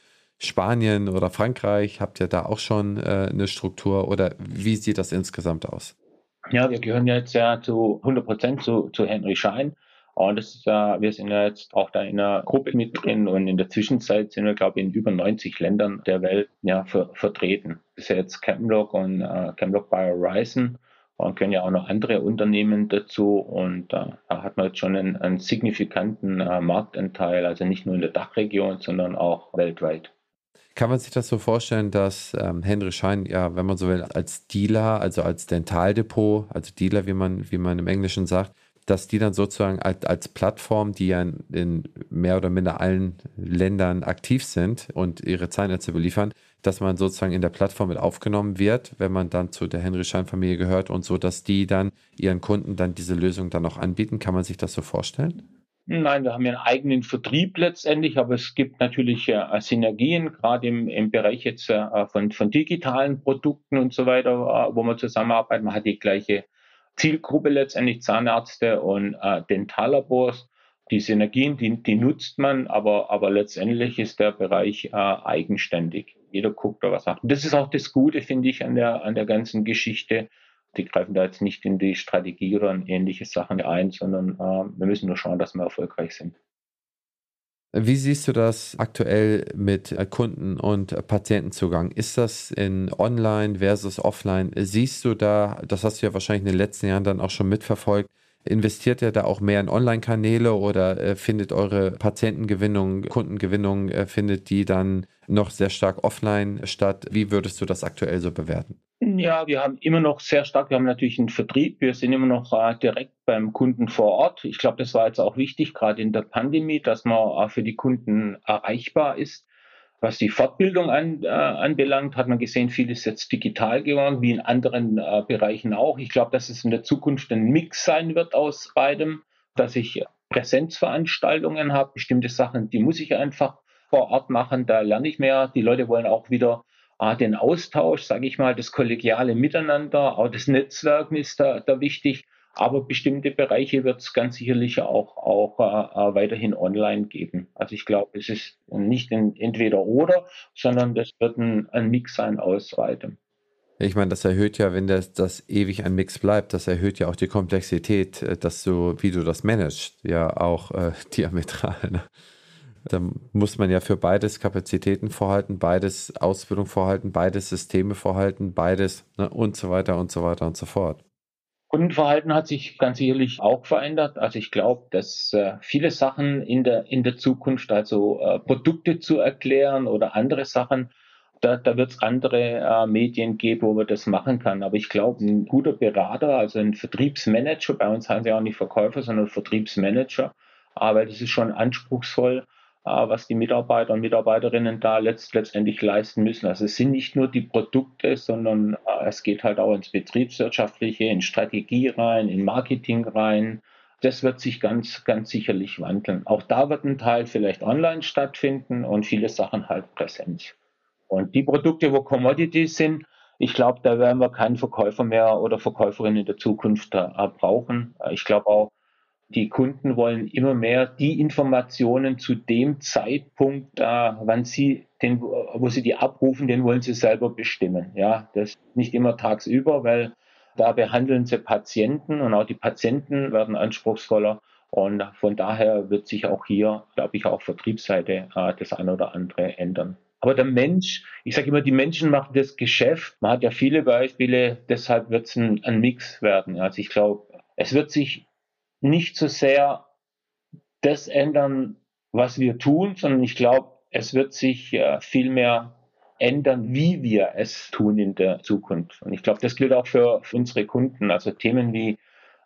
Spanien oder Frankreich? Habt ihr da auch schon äh, eine Struktur oder wie sieht das insgesamt aus? Ja, wir gehören jetzt ja zu 100 Prozent zu, zu Henry Schein. Und das ist, äh, wir sind ja jetzt auch da in einer Gruppe mit drin und in der Zwischenzeit sind wir, glaube ich, in über 90 Ländern der Welt ja, ver vertreten. Das ist ja jetzt Camlock und äh, Camlock by Horizon und können ja auch noch andere Unternehmen dazu. Und äh, da hat man jetzt schon einen, einen signifikanten äh, Marktanteil, also nicht nur in der Dachregion, sondern auch weltweit. Kann man sich das so vorstellen, dass ähm, Henry Schein, ja, wenn man so will, als Dealer, also als Dentaldepot, also Dealer, wie man, wie man im Englischen sagt, dass die dann sozusagen als, als Plattform, die ja in, in, mehr oder minder allen Ländern aktiv sind und ihre Zahnärzte beliefern, dass man sozusagen in der Plattform mit aufgenommen wird, wenn man dann zu der Henry Schein Familie gehört und so, dass die dann ihren Kunden dann diese Lösung dann auch anbieten. Kann man sich das so vorstellen? Nein, wir haben ja einen eigenen Vertrieb letztendlich, aber es gibt natürlich äh, Synergien, gerade im, im Bereich jetzt äh, von, von digitalen Produkten und so weiter, äh, wo man zusammenarbeitet. Man hat die gleiche Zielgruppe letztendlich, Zahnärzte und äh, Dentallabors. Die Synergien, die, die nutzt man, aber, aber letztendlich ist der Bereich äh, eigenständig. Jeder guckt da was nach. Das ist auch das Gute, finde ich, an der, an der ganzen Geschichte die greifen da jetzt nicht in die Strategie oder in ähnliche Sachen ein, sondern äh, wir müssen nur schauen, dass wir erfolgreich sind. Wie siehst du das aktuell mit Kunden- und Patientenzugang? Ist das in Online versus Offline? Siehst du da, das hast du ja wahrscheinlich in den letzten Jahren dann auch schon mitverfolgt, investiert ihr da auch mehr in Online-Kanäle oder äh, findet eure Patientengewinnung, Kundengewinnung, äh, findet die dann noch sehr stark offline statt? Wie würdest du das aktuell so bewerten? Ja, wir haben immer noch sehr stark, wir haben natürlich einen Vertrieb, wir sind immer noch äh, direkt beim Kunden vor Ort. Ich glaube, das war jetzt auch wichtig, gerade in der Pandemie, dass man äh, für die Kunden erreichbar ist. Was die Fortbildung an, äh, anbelangt, hat man gesehen, viel ist jetzt digital geworden, wie in anderen äh, Bereichen auch. Ich glaube, dass es in der Zukunft ein Mix sein wird aus beidem, dass ich Präsenzveranstaltungen habe, bestimmte Sachen, die muss ich einfach vor Ort machen, da lerne ich mehr. Die Leute wollen auch wieder ah, den Austausch, sage ich mal, das kollegiale Miteinander, auch das Netzwerken ist da, da wichtig. Aber bestimmte Bereiche wird es ganz sicherlich auch, auch äh, weiterhin online geben. Also ich glaube, es ist nicht ein entweder oder, sondern das wird ein, ein Mix sein aus weitem. Ich meine, das erhöht ja, wenn das, das ewig ein Mix bleibt, das erhöht ja auch die Komplexität, äh, dass du, wie du das managst, ja auch äh, *laughs* diametral. Ne? Da muss man ja für beides Kapazitäten vorhalten, beides Ausbildung vorhalten, beides Systeme vorhalten, beides ne, und so weiter und so weiter und so fort. Kundenverhalten hat sich ganz sicherlich auch verändert. Also ich glaube, dass äh, viele Sachen in der, in der Zukunft, also äh, Produkte zu erklären oder andere Sachen, da, da wird es andere äh, Medien geben, wo man das machen kann. Aber ich glaube, ein guter Berater, also ein Vertriebsmanager, bei uns heißen sie auch nicht Verkäufer, sondern Vertriebsmanager, aber das ist schon anspruchsvoll, was die Mitarbeiter und Mitarbeiterinnen da letzt, letztendlich leisten müssen. Also es sind nicht nur die Produkte, sondern äh, es geht halt auch ins Betriebswirtschaftliche, in Strategie rein, in Marketing rein. Das wird sich ganz, ganz sicherlich wandeln. Auch da wird ein Teil vielleicht online stattfinden und viele Sachen halt Präsenz. Und die Produkte, wo Commodities sind, ich glaube, da werden wir keinen Verkäufer mehr oder Verkäuferin in der Zukunft äh, brauchen. Ich glaube auch, die Kunden wollen immer mehr die Informationen zu dem Zeitpunkt, äh, wann sie den, wo sie die abrufen, den wollen sie selber bestimmen. Ja, das nicht immer tagsüber, weil da behandeln sie Patienten und auch die Patienten werden anspruchsvoller. Und von daher wird sich auch hier, glaube ich, auch Vertriebsseite äh, das eine oder andere ändern. Aber der Mensch, ich sage immer, die Menschen machen das Geschäft. Man hat ja viele Beispiele, deshalb wird es ein, ein Mix werden. Also ich glaube, es wird sich nicht so sehr das ändern, was wir tun, sondern ich glaube, es wird sich äh, viel mehr ändern, wie wir es tun in der Zukunft. Und ich glaube, das gilt auch für, unsere Kunden. Also Themen wie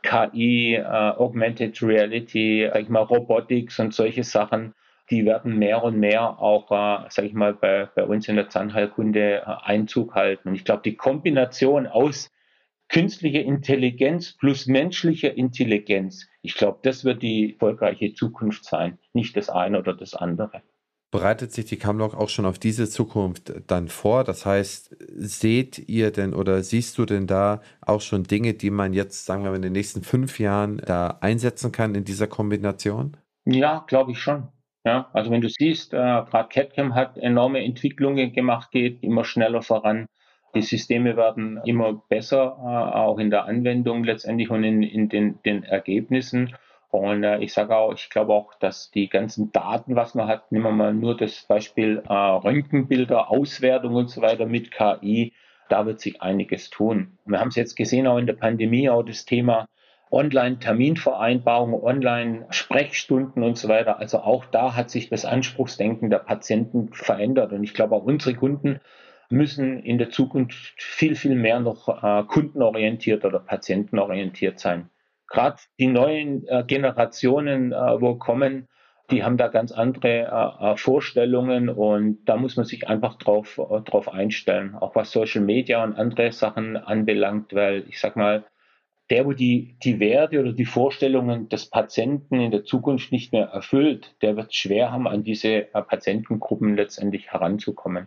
KI, äh, Augmented Reality, sag ich mal, Robotics und solche Sachen die werden mehr und mehr auch, äh, sage ich mal, bei, bei uns in der Zahnheilkunde äh, Einzug halten. Und ich glaube, die Kombination aus künstlicher Intelligenz plus menschlicher Intelligenz, ich glaube, das wird die erfolgreiche Zukunft sein, nicht das eine oder das andere. Bereitet sich die Camlock auch schon auf diese Zukunft dann vor? Das heißt, seht ihr denn oder siehst du denn da auch schon Dinge, die man jetzt, sagen wir mal, in den nächsten fünf Jahren da einsetzen kann in dieser Kombination? Ja, glaube ich schon. Ja, also wenn du siehst, äh, gerade CAD-CAM hat enorme Entwicklungen gemacht, geht immer schneller voran. Die Systeme werden immer besser, äh, auch in der Anwendung letztendlich und in, in den, den Ergebnissen. Und äh, ich sage auch, ich glaube auch, dass die ganzen Daten, was man hat, nehmen wir mal nur das Beispiel äh, Röntgenbilder, Auswertung und so weiter mit KI, da wird sich einiges tun. Wir haben es jetzt gesehen, auch in der Pandemie, auch das Thema Online-Terminvereinbarungen, Online-Sprechstunden und so weiter. Also auch da hat sich das Anspruchsdenken der Patienten verändert. Und ich glaube, auch unsere Kunden müssen in der Zukunft viel, viel mehr noch äh, kundenorientiert oder patientenorientiert sein. Gerade die neuen äh, Generationen, äh, wo kommen, die haben da ganz andere äh, äh, Vorstellungen und da muss man sich einfach drauf, äh, drauf einstellen, auch was Social Media und andere Sachen anbelangt, weil ich sag mal, der, wo die, die Werte oder die Vorstellungen des Patienten in der Zukunft nicht mehr erfüllt, der wird schwer haben, an diese Patientengruppen letztendlich heranzukommen.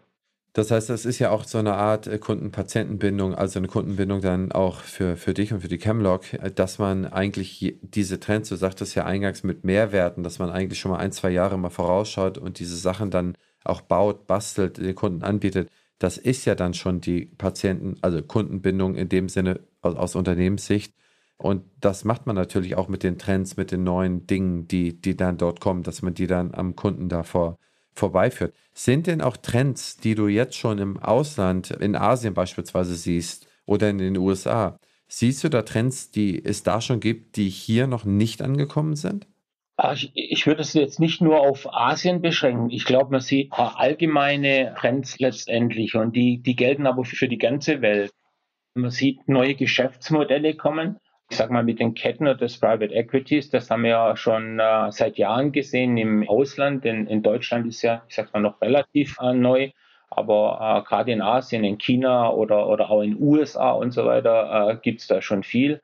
Das heißt, das ist ja auch so eine Art äh, Kunden-Patienten-Bindung, also eine Kundenbindung dann auch für, für dich und für die Chemlock, äh, dass man eigentlich diese Trends, du sagtest ja eingangs mit Mehrwerten, dass man eigentlich schon mal ein, zwei Jahre mal vorausschaut und diese Sachen dann auch baut, bastelt, den Kunden anbietet. Das ist ja dann schon die Patienten, also Kundenbindung in dem Sinne aus, aus Unternehmenssicht. Und das macht man natürlich auch mit den Trends, mit den neuen Dingen, die, die dann dort kommen, dass man die dann am Kunden davor vorbeiführt. Sind denn auch Trends, die du jetzt schon im Ausland, in Asien beispielsweise siehst oder in den USA, siehst du da Trends, die es da schon gibt, die hier noch nicht angekommen sind? Ich, ich würde es jetzt nicht nur auf Asien beschränken. Ich glaube, man sieht allgemeine Trends letztendlich und die, die gelten aber für die ganze Welt. Man sieht neue Geschäftsmodelle kommen. Ich sage mal mit den Ketten des Private Equities, das haben wir ja schon äh, seit Jahren gesehen im Ausland. In, in Deutschland ist ja, ich sage mal, noch relativ äh, neu. Aber äh, gerade in Asien, in China oder, oder auch in USA und so weiter äh, gibt es da schon viel.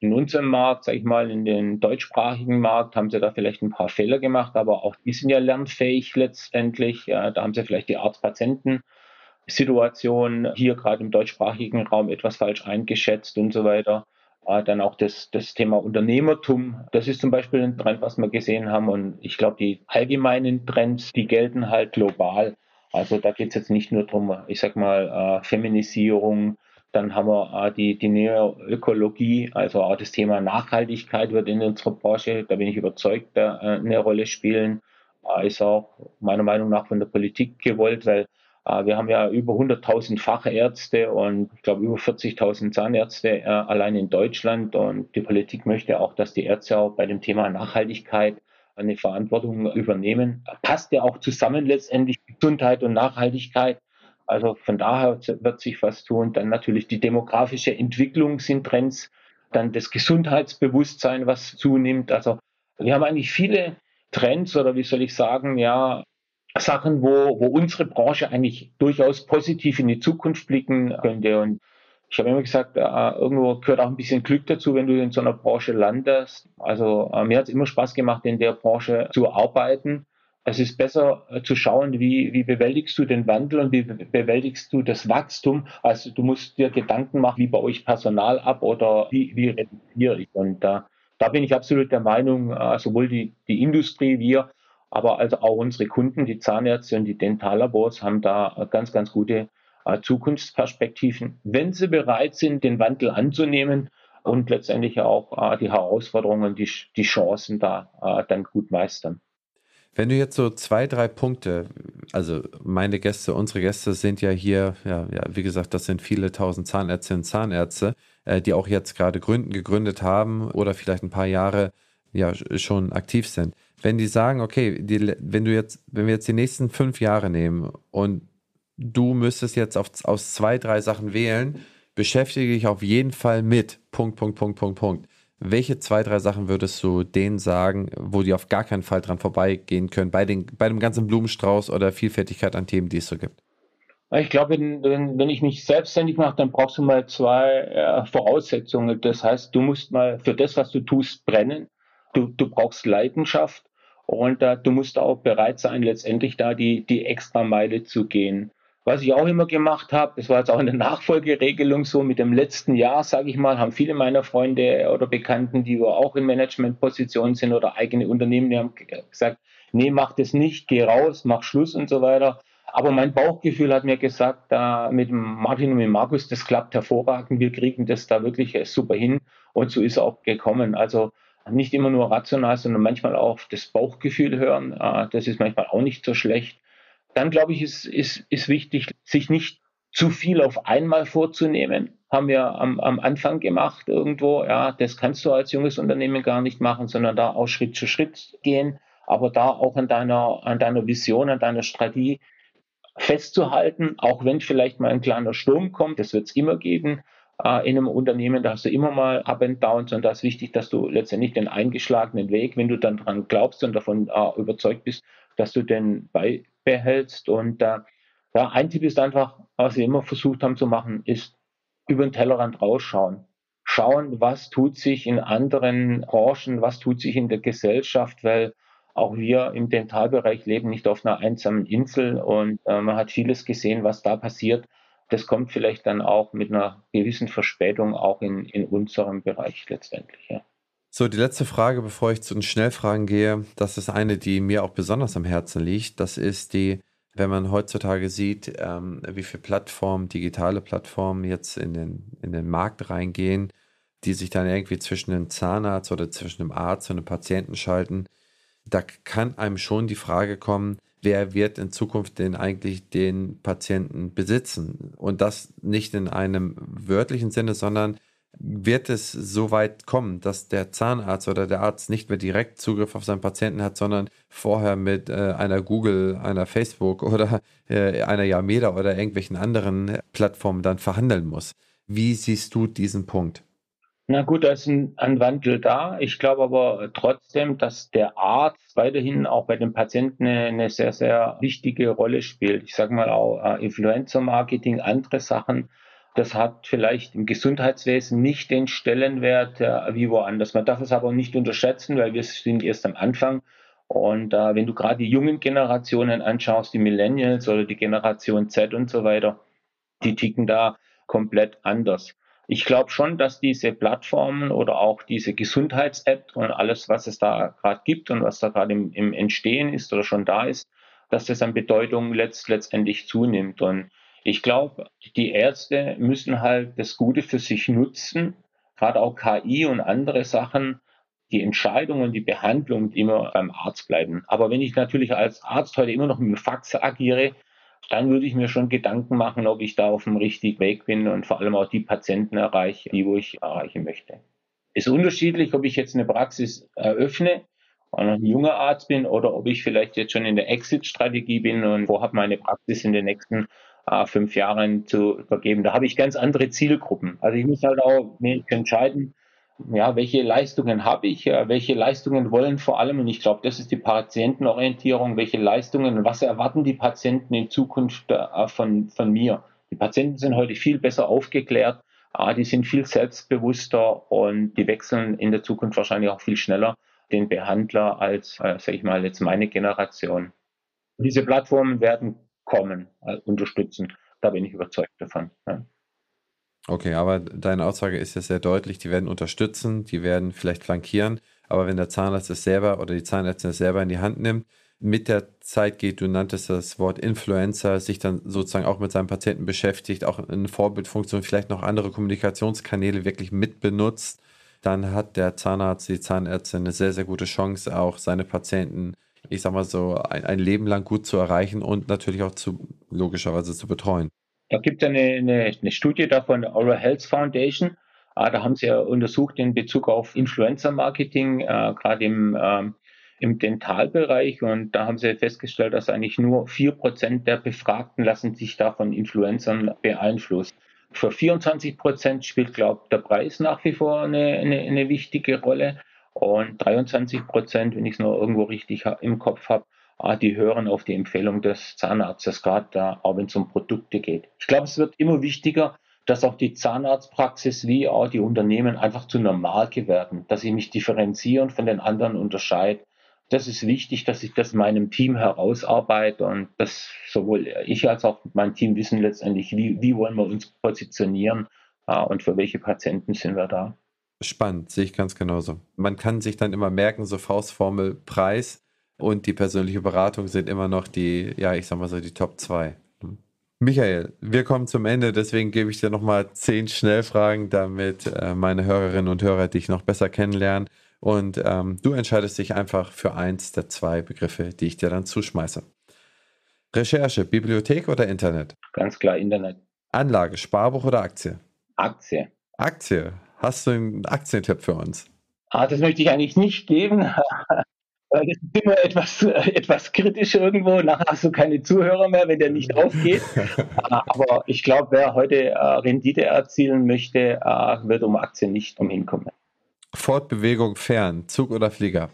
In unserem Markt, sage ich mal, in den deutschsprachigen Markt, haben sie da vielleicht ein paar Fehler gemacht, aber auch die sind ja lernfähig letztendlich. Da haben sie vielleicht die Arzt-Patienten Situation hier gerade im deutschsprachigen Raum etwas falsch eingeschätzt und so weiter. Äh, dann auch das, das Thema Unternehmertum. Das ist zum Beispiel ein Trend, was wir gesehen haben. Und ich glaube, die allgemeinen Trends, die gelten halt global. Also da geht es jetzt nicht nur darum, ich sag mal, äh, Feminisierung, dann haben wir äh, die, die Neoökologie, also auch das Thema Nachhaltigkeit wird in unserer Branche, da bin ich überzeugt, äh, eine Rolle spielen. Äh, ist auch meiner Meinung nach von der Politik gewollt, weil wir haben ja über 100.000 Fachärzte und ich glaube über 40.000 Zahnärzte äh, allein in Deutschland. Und die Politik möchte auch, dass die Ärzte auch bei dem Thema Nachhaltigkeit eine Verantwortung übernehmen. Passt ja auch zusammen letztendlich Gesundheit und Nachhaltigkeit. Also von daher wird sich was tun. Dann natürlich die demografische Entwicklung sind Trends. Dann das Gesundheitsbewusstsein, was zunimmt. Also wir haben eigentlich viele Trends oder wie soll ich sagen, ja, Sachen, wo, wo unsere Branche eigentlich durchaus positiv in die Zukunft blicken könnte. Und ich habe immer gesagt, äh, irgendwo gehört auch ein bisschen Glück dazu, wenn du in so einer Branche landest. Also äh, mir hat es immer Spaß gemacht, in der Branche zu arbeiten. Es ist besser äh, zu schauen, wie, wie bewältigst du den Wandel und wie bewältigst du das Wachstum. Also du musst dir Gedanken machen, wie baue ich Personal ab oder wie, wie reduziere ich. Und da, da bin ich absolut der Meinung, sowohl die, die Industrie, wir, aber also auch unsere Kunden, die Zahnärzte und die Dentallabors haben da ganz, ganz gute äh, Zukunftsperspektiven, wenn sie bereit sind, den Wandel anzunehmen und letztendlich auch äh, die Herausforderungen, die, die Chancen da äh, dann gut meistern. Wenn du jetzt so zwei, drei Punkte, also meine Gäste, unsere Gäste sind ja hier, ja, ja wie gesagt, das sind viele tausend Zahnärztinnen und Zahnärzte, äh, die auch jetzt gerade gründen, gegründet haben oder vielleicht ein paar Jahre ja schon aktiv sind. Wenn die sagen, okay, die, wenn du jetzt, wenn wir jetzt die nächsten fünf Jahre nehmen und du müsstest jetzt auf, aus zwei, drei Sachen wählen, beschäftige dich auf jeden Fall mit Punkt, Punkt, Punkt, Punkt, Punkt. Welche zwei, drei Sachen würdest du denen sagen, wo die auf gar keinen Fall dran vorbeigehen können, bei, den, bei dem ganzen Blumenstrauß oder Vielfältigkeit an Themen, die es so gibt? Ich glaube, wenn, wenn ich mich selbstständig mache, dann brauchst du mal zwei äh, Voraussetzungen. Das heißt, du musst mal für das, was du tust, brennen. Du, du brauchst Leidenschaft und äh, du musst auch bereit sein, letztendlich da die, die extra Meile zu gehen. Was ich auch immer gemacht habe, das war jetzt auch in der *laughs* Nachfolgeregelung so, mit dem letzten Jahr, sage ich mal, haben viele meiner Freunde oder Bekannten, die auch in Managementpositionen sind oder eigene Unternehmen, die haben gesagt, nee, mach das nicht, geh raus, mach Schluss und so weiter. Aber mein Bauchgefühl hat mir gesagt, da mit Martin und mit Markus, das klappt hervorragend, wir kriegen das da wirklich super hin und so ist er auch gekommen. Also nicht immer nur rational, sondern manchmal auch das Bauchgefühl hören. Äh, das ist manchmal auch nicht so schlecht. Dann glaube ich, ist, ist, ist wichtig, sich nicht zu viel auf einmal vorzunehmen. Haben wir am, am Anfang gemacht irgendwo. Ja, das kannst du als junges Unternehmen gar nicht machen, sondern da auch Schritt zu Schritt gehen, aber da auch an deiner, an deiner Vision, an deiner Strategie festzuhalten, auch wenn vielleicht mal ein kleiner Sturm kommt, das wird es immer geben äh, in einem Unternehmen, da hast du immer mal Up and Downs und da ist wichtig, dass du letztendlich den eingeschlagenen Weg, wenn du dann dran glaubst und davon äh, überzeugt bist, dass du den beibehältst. Und äh, ja, ein Tipp ist einfach, was wir immer versucht haben zu machen, ist über den Tellerrand rausschauen. Schauen, was tut sich in anderen Branchen, was tut sich in der Gesellschaft, weil auch wir im Dentalbereich leben nicht auf einer einsamen Insel und äh, man hat vieles gesehen, was da passiert das kommt vielleicht dann auch mit einer gewissen Verspätung auch in, in unserem Bereich letztendlich. Ja. So, die letzte Frage, bevor ich zu den Schnellfragen gehe, das ist eine, die mir auch besonders am Herzen liegt. Das ist die, wenn man heutzutage sieht, ähm, wie viele Plattformen, digitale Plattformen jetzt in den, in den Markt reingehen, die sich dann irgendwie zwischen einem Zahnarzt oder zwischen einem Arzt und einem Patienten schalten, da kann einem schon die Frage kommen, wer wird in Zukunft denn eigentlich den Patienten besitzen? Und das nicht in einem wörtlichen Sinne, sondern wird es so weit kommen, dass der Zahnarzt oder der Arzt nicht mehr direkt Zugriff auf seinen Patienten hat, sondern vorher mit äh, einer Google, einer Facebook oder äh, einer Yameda oder irgendwelchen anderen Plattformen dann verhandeln muss. Wie siehst du diesen Punkt? Na gut, da ist ein, ein, Wandel da. Ich glaube aber trotzdem, dass der Arzt weiterhin auch bei den Patienten eine, eine sehr, sehr wichtige Rolle spielt. Ich sage mal auch äh, Influencer-Marketing, andere Sachen. Das hat vielleicht im Gesundheitswesen nicht den Stellenwert äh, wie woanders. Man darf es aber nicht unterschätzen, weil wir sind erst am Anfang. Und äh, wenn du gerade die jungen Generationen anschaust, die Millennials oder die Generation Z und so weiter, die ticken da komplett anders. Ich glaube schon, dass diese Plattformen oder auch diese Gesundheits-App und alles, was es da gerade gibt und was da gerade im, im, Entstehen ist oder schon da ist, dass das an Bedeutung letzt, letztendlich zunimmt. Und ich glaube, die Ärzte müssen halt das Gute für sich nutzen, gerade auch KI und andere Sachen, die Entscheidung und die Behandlung immer beim Arzt bleiben. Aber wenn ich natürlich als Arzt heute immer noch mit dem Fax agiere, dann würde ich mir schon Gedanken machen, ob ich da auf dem richtigen Weg bin und vor allem auch die Patienten erreiche, die wo ich erreichen möchte. Es ist unterschiedlich, ob ich jetzt eine Praxis eröffne und ein junger Arzt bin oder ob ich vielleicht jetzt schon in der Exit-Strategie bin und vorhabe, meine Praxis in den nächsten äh, fünf Jahren zu vergeben. Da habe ich ganz andere Zielgruppen. Also ich muss halt auch mich entscheiden, ja, welche Leistungen habe ich, welche Leistungen wollen vor allem, und ich glaube, das ist die Patientenorientierung, welche Leistungen was erwarten die Patienten in Zukunft äh, von, von mir. Die Patienten sind heute viel besser aufgeklärt, äh, die sind viel selbstbewusster und die wechseln in der Zukunft wahrscheinlich auch viel schneller den Behandler als, äh, sage ich mal, jetzt meine Generation. Diese Plattformen werden kommen, unterstützen. Da bin ich überzeugt davon. Ja. Okay, aber deine Aussage ist ja sehr deutlich, die werden unterstützen, die werden vielleicht flankieren, aber wenn der Zahnarzt es selber oder die Zahnärztin es selber in die Hand nimmt, mit der Zeit geht, du nanntest das Wort Influencer, sich dann sozusagen auch mit seinem Patienten beschäftigt, auch eine Vorbildfunktion, vielleicht noch andere Kommunikationskanäle wirklich mitbenutzt, dann hat der Zahnarzt, die Zahnärztin eine sehr, sehr gute Chance, auch seine Patienten, ich sag mal so, ein, ein Leben lang gut zu erreichen und natürlich auch zu, logischerweise zu betreuen. Da gibt es eine, eine, eine, Studie da von der Oral Health Foundation. Ah, da haben sie ja untersucht in Bezug auf Influencer-Marketing, äh, gerade im, ähm, im Dentalbereich. Und da haben sie festgestellt, dass eigentlich nur vier Prozent der Befragten lassen sich da von Influencern beeinflussen. Für 24 Prozent spielt, glaube ich, der Preis nach wie vor eine, eine, eine wichtige Rolle. Und 23 Prozent, wenn ich es nur irgendwo richtig im Kopf habe, die hören auf die Empfehlung des Zahnarztes, gerade auch wenn es um Produkte geht. Ich glaube, es wird immer wichtiger, dass auch die Zahnarztpraxis wie auch die Unternehmen einfach zu Normalke werden, dass ich mich differenziere und von den anderen unterscheide. Das ist wichtig, dass ich das meinem Team herausarbeite und dass sowohl ich als auch mein Team wissen letztendlich, wie, wie wollen wir uns positionieren uh, und für welche Patienten sind wir da. Spannend, sehe ich ganz genauso. Man kann sich dann immer merken, so Faustformel Preis und die persönliche Beratung sind immer noch die, ja, ich sag mal so, die Top 2. Hm. Michael, wir kommen zum Ende, deswegen gebe ich dir nochmal zehn Schnellfragen, damit äh, meine Hörerinnen und Hörer dich noch besser kennenlernen. Und ähm, du entscheidest dich einfach für eins der zwei Begriffe, die ich dir dann zuschmeiße. Recherche, Bibliothek oder Internet? Ganz klar Internet. Anlage, Sparbuch oder Aktie? Aktie. Aktie. Hast du einen Aktientipp für uns? Ah, das möchte ich eigentlich nicht geben. Das ist immer etwas, äh, etwas kritisch irgendwo. Nachher hast du keine Zuhörer mehr, wenn der nicht aufgeht. *laughs* Aber ich glaube, wer heute äh, Rendite erzielen möchte, äh, wird um Aktien nicht umhinkommen. Fortbewegung fern, Zug oder Flieger?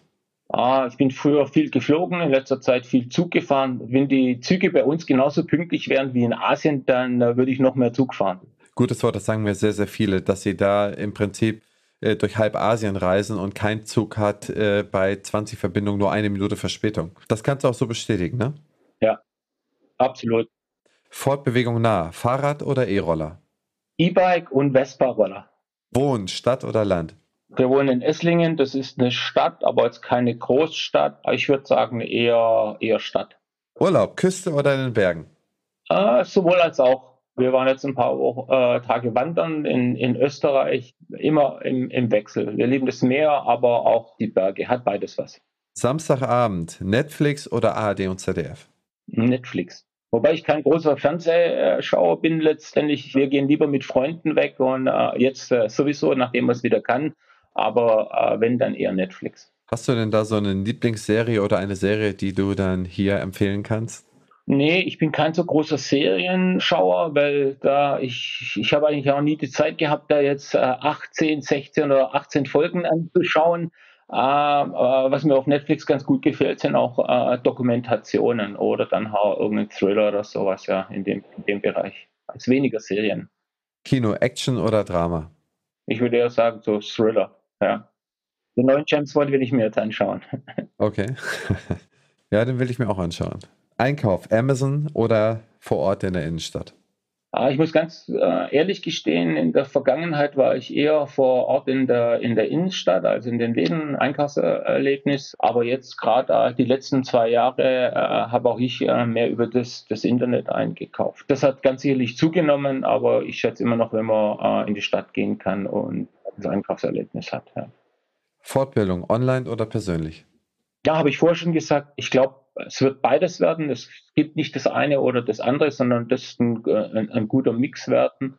Ah, ich bin früher viel geflogen, in letzter Zeit viel Zug gefahren. Wenn die Züge bei uns genauso pünktlich wären wie in Asien, dann äh, würde ich noch mehr Zug fahren. Gutes Wort, das sagen mir sehr, sehr viele, dass sie da im Prinzip äh, durch halb Asien reisen und kein Zug hat äh, bei 20 Verbindungen nur eine Minute Verspätung. Das kannst du auch so bestätigen, ne? Ja, absolut. Fortbewegung nah, Fahrrad oder E-Roller? E-Bike und Vespa-Roller. Wohnen, Stadt oder Land? Wir wohnen in Esslingen, das ist eine Stadt, aber jetzt keine Großstadt. Ich würde sagen eher, eher Stadt. Urlaub, Küste oder in den Bergen? Äh, sowohl als auch. Wir waren jetzt ein paar Wochen, äh, Tage wandern in, in Österreich, immer im, im Wechsel. Wir lieben das Meer, aber auch die Berge, hat beides was. Samstagabend, Netflix oder ARD und ZDF? Netflix. Wobei ich kein großer Fernsehschauer bin letztendlich. Wir gehen lieber mit Freunden weg und äh, jetzt äh, sowieso, nachdem man es wieder kann. Aber äh, wenn, dann eher Netflix. Hast du denn da so eine Lieblingsserie oder eine Serie, die du dann hier empfehlen kannst? Nee, ich bin kein so großer Serienschauer, weil da ich, ich habe eigentlich auch nie die Zeit gehabt, da jetzt äh, 18, 16 oder 18 Folgen anzuschauen. Äh, äh, was mir auf Netflix ganz gut gefällt, sind auch äh, Dokumentationen oder dann auch irgendein Thriller oder sowas, ja, in dem, in dem Bereich. Als weniger Serien. Kino, Action oder Drama? Ich würde eher sagen, so Thriller, ja. Den neuen James Bond will ich mir jetzt anschauen. *laughs* Okay. *laughs* ja, den will ich mir auch anschauen. Einkauf, Amazon oder vor Ort in der Innenstadt? Ah, ich muss ganz äh, ehrlich gestehen, in der Vergangenheit war ich eher vor Ort in der, in der Innenstadt, also in den Läden, Einkaufserlebnis. Aber jetzt gerade äh, die letzten zwei Jahre äh, habe auch ich mehr über das, das Internet eingekauft. Das hat ganz sicherlich zugenommen, aber ich schätze immer noch, wenn man in die Stadt gehen kann und das Einkaufserlebnis hat. Ja. Fortbildung, online oder persönlich? Ja, habe ich vorher schon gesagt. Ich glaube, es wird beides werden. Es gibt nicht das eine oder das andere, sondern das ist ein, ein, ein guter Mix werden.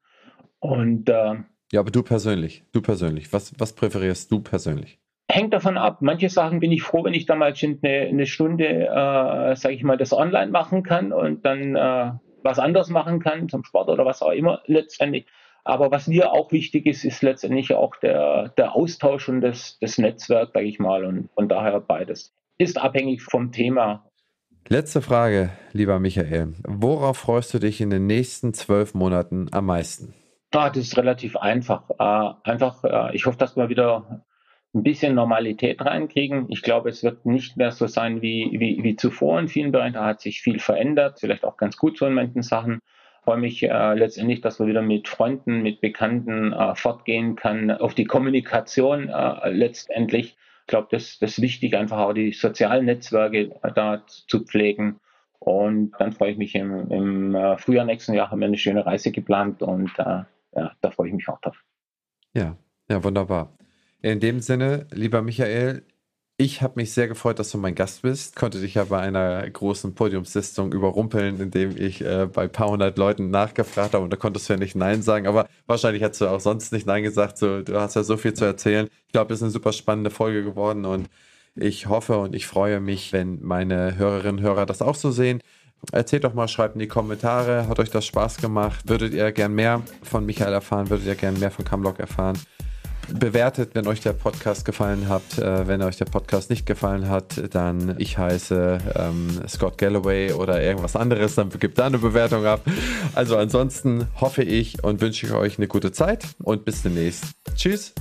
Und äh, ja, aber du persönlich, du persönlich, was, was präferierst du persönlich? Hängt davon ab. Manche Sachen bin ich froh, wenn ich da mal eine, eine Stunde, äh, sage ich mal, das online machen kann und dann äh, was anderes machen kann, zum Sport oder was auch immer letztendlich. Aber was mir auch wichtig ist, ist letztendlich auch der, der Austausch und das, das Netzwerk, sage ich mal. Und von daher beides. Ist abhängig vom Thema. Letzte Frage, lieber Michael. Worauf freust du dich in den nächsten zwölf Monaten am meisten? Ah, das ist relativ einfach. Äh, einfach, äh, ich hoffe, dass wir wieder ein bisschen Normalität reinkriegen. Ich glaube, es wird nicht mehr so sein wie, wie, wie zuvor in vielen Bereichen. Da hat sich viel verändert, vielleicht auch ganz gut so in manchen Sachen. Ich freue mich äh, letztendlich, dass man wieder mit Freunden, mit Bekannten äh, fortgehen kann, auf die Kommunikation äh, letztendlich ich glaube, das, das ist wichtig, einfach auch die sozialen Netzwerke da zu pflegen. Und dann freue ich mich im, im äh, Frühjahr nächsten Jahr haben wir eine schöne Reise geplant und äh, ja, da freue ich mich auch drauf. Ja, ja, wunderbar. In dem Sinne, lieber Michael, ich habe mich sehr gefreut, dass du mein Gast bist. Konnte dich ja bei einer großen Podiumssitzung überrumpeln, indem ich äh, bei ein paar hundert Leuten nachgefragt habe und da konntest du ja nicht Nein sagen. Aber wahrscheinlich hättest du auch sonst nicht Nein gesagt. So, du hast ja so viel zu erzählen. Ich glaube, es ist eine super spannende Folge geworden und ich hoffe und ich freue mich, wenn meine Hörerinnen und Hörer das auch so sehen. Erzählt doch mal, schreibt in die Kommentare, hat euch das Spaß gemacht? Würdet ihr gern mehr von Michael erfahren? Würdet ihr gern mehr von Camlock erfahren? Bewertet, wenn euch der Podcast gefallen hat. Äh, wenn euch der Podcast nicht gefallen hat, dann ich heiße ähm, Scott Galloway oder irgendwas anderes, dann gebt da eine Bewertung ab. Also ansonsten hoffe ich und wünsche ich euch eine gute Zeit und bis demnächst. Tschüss.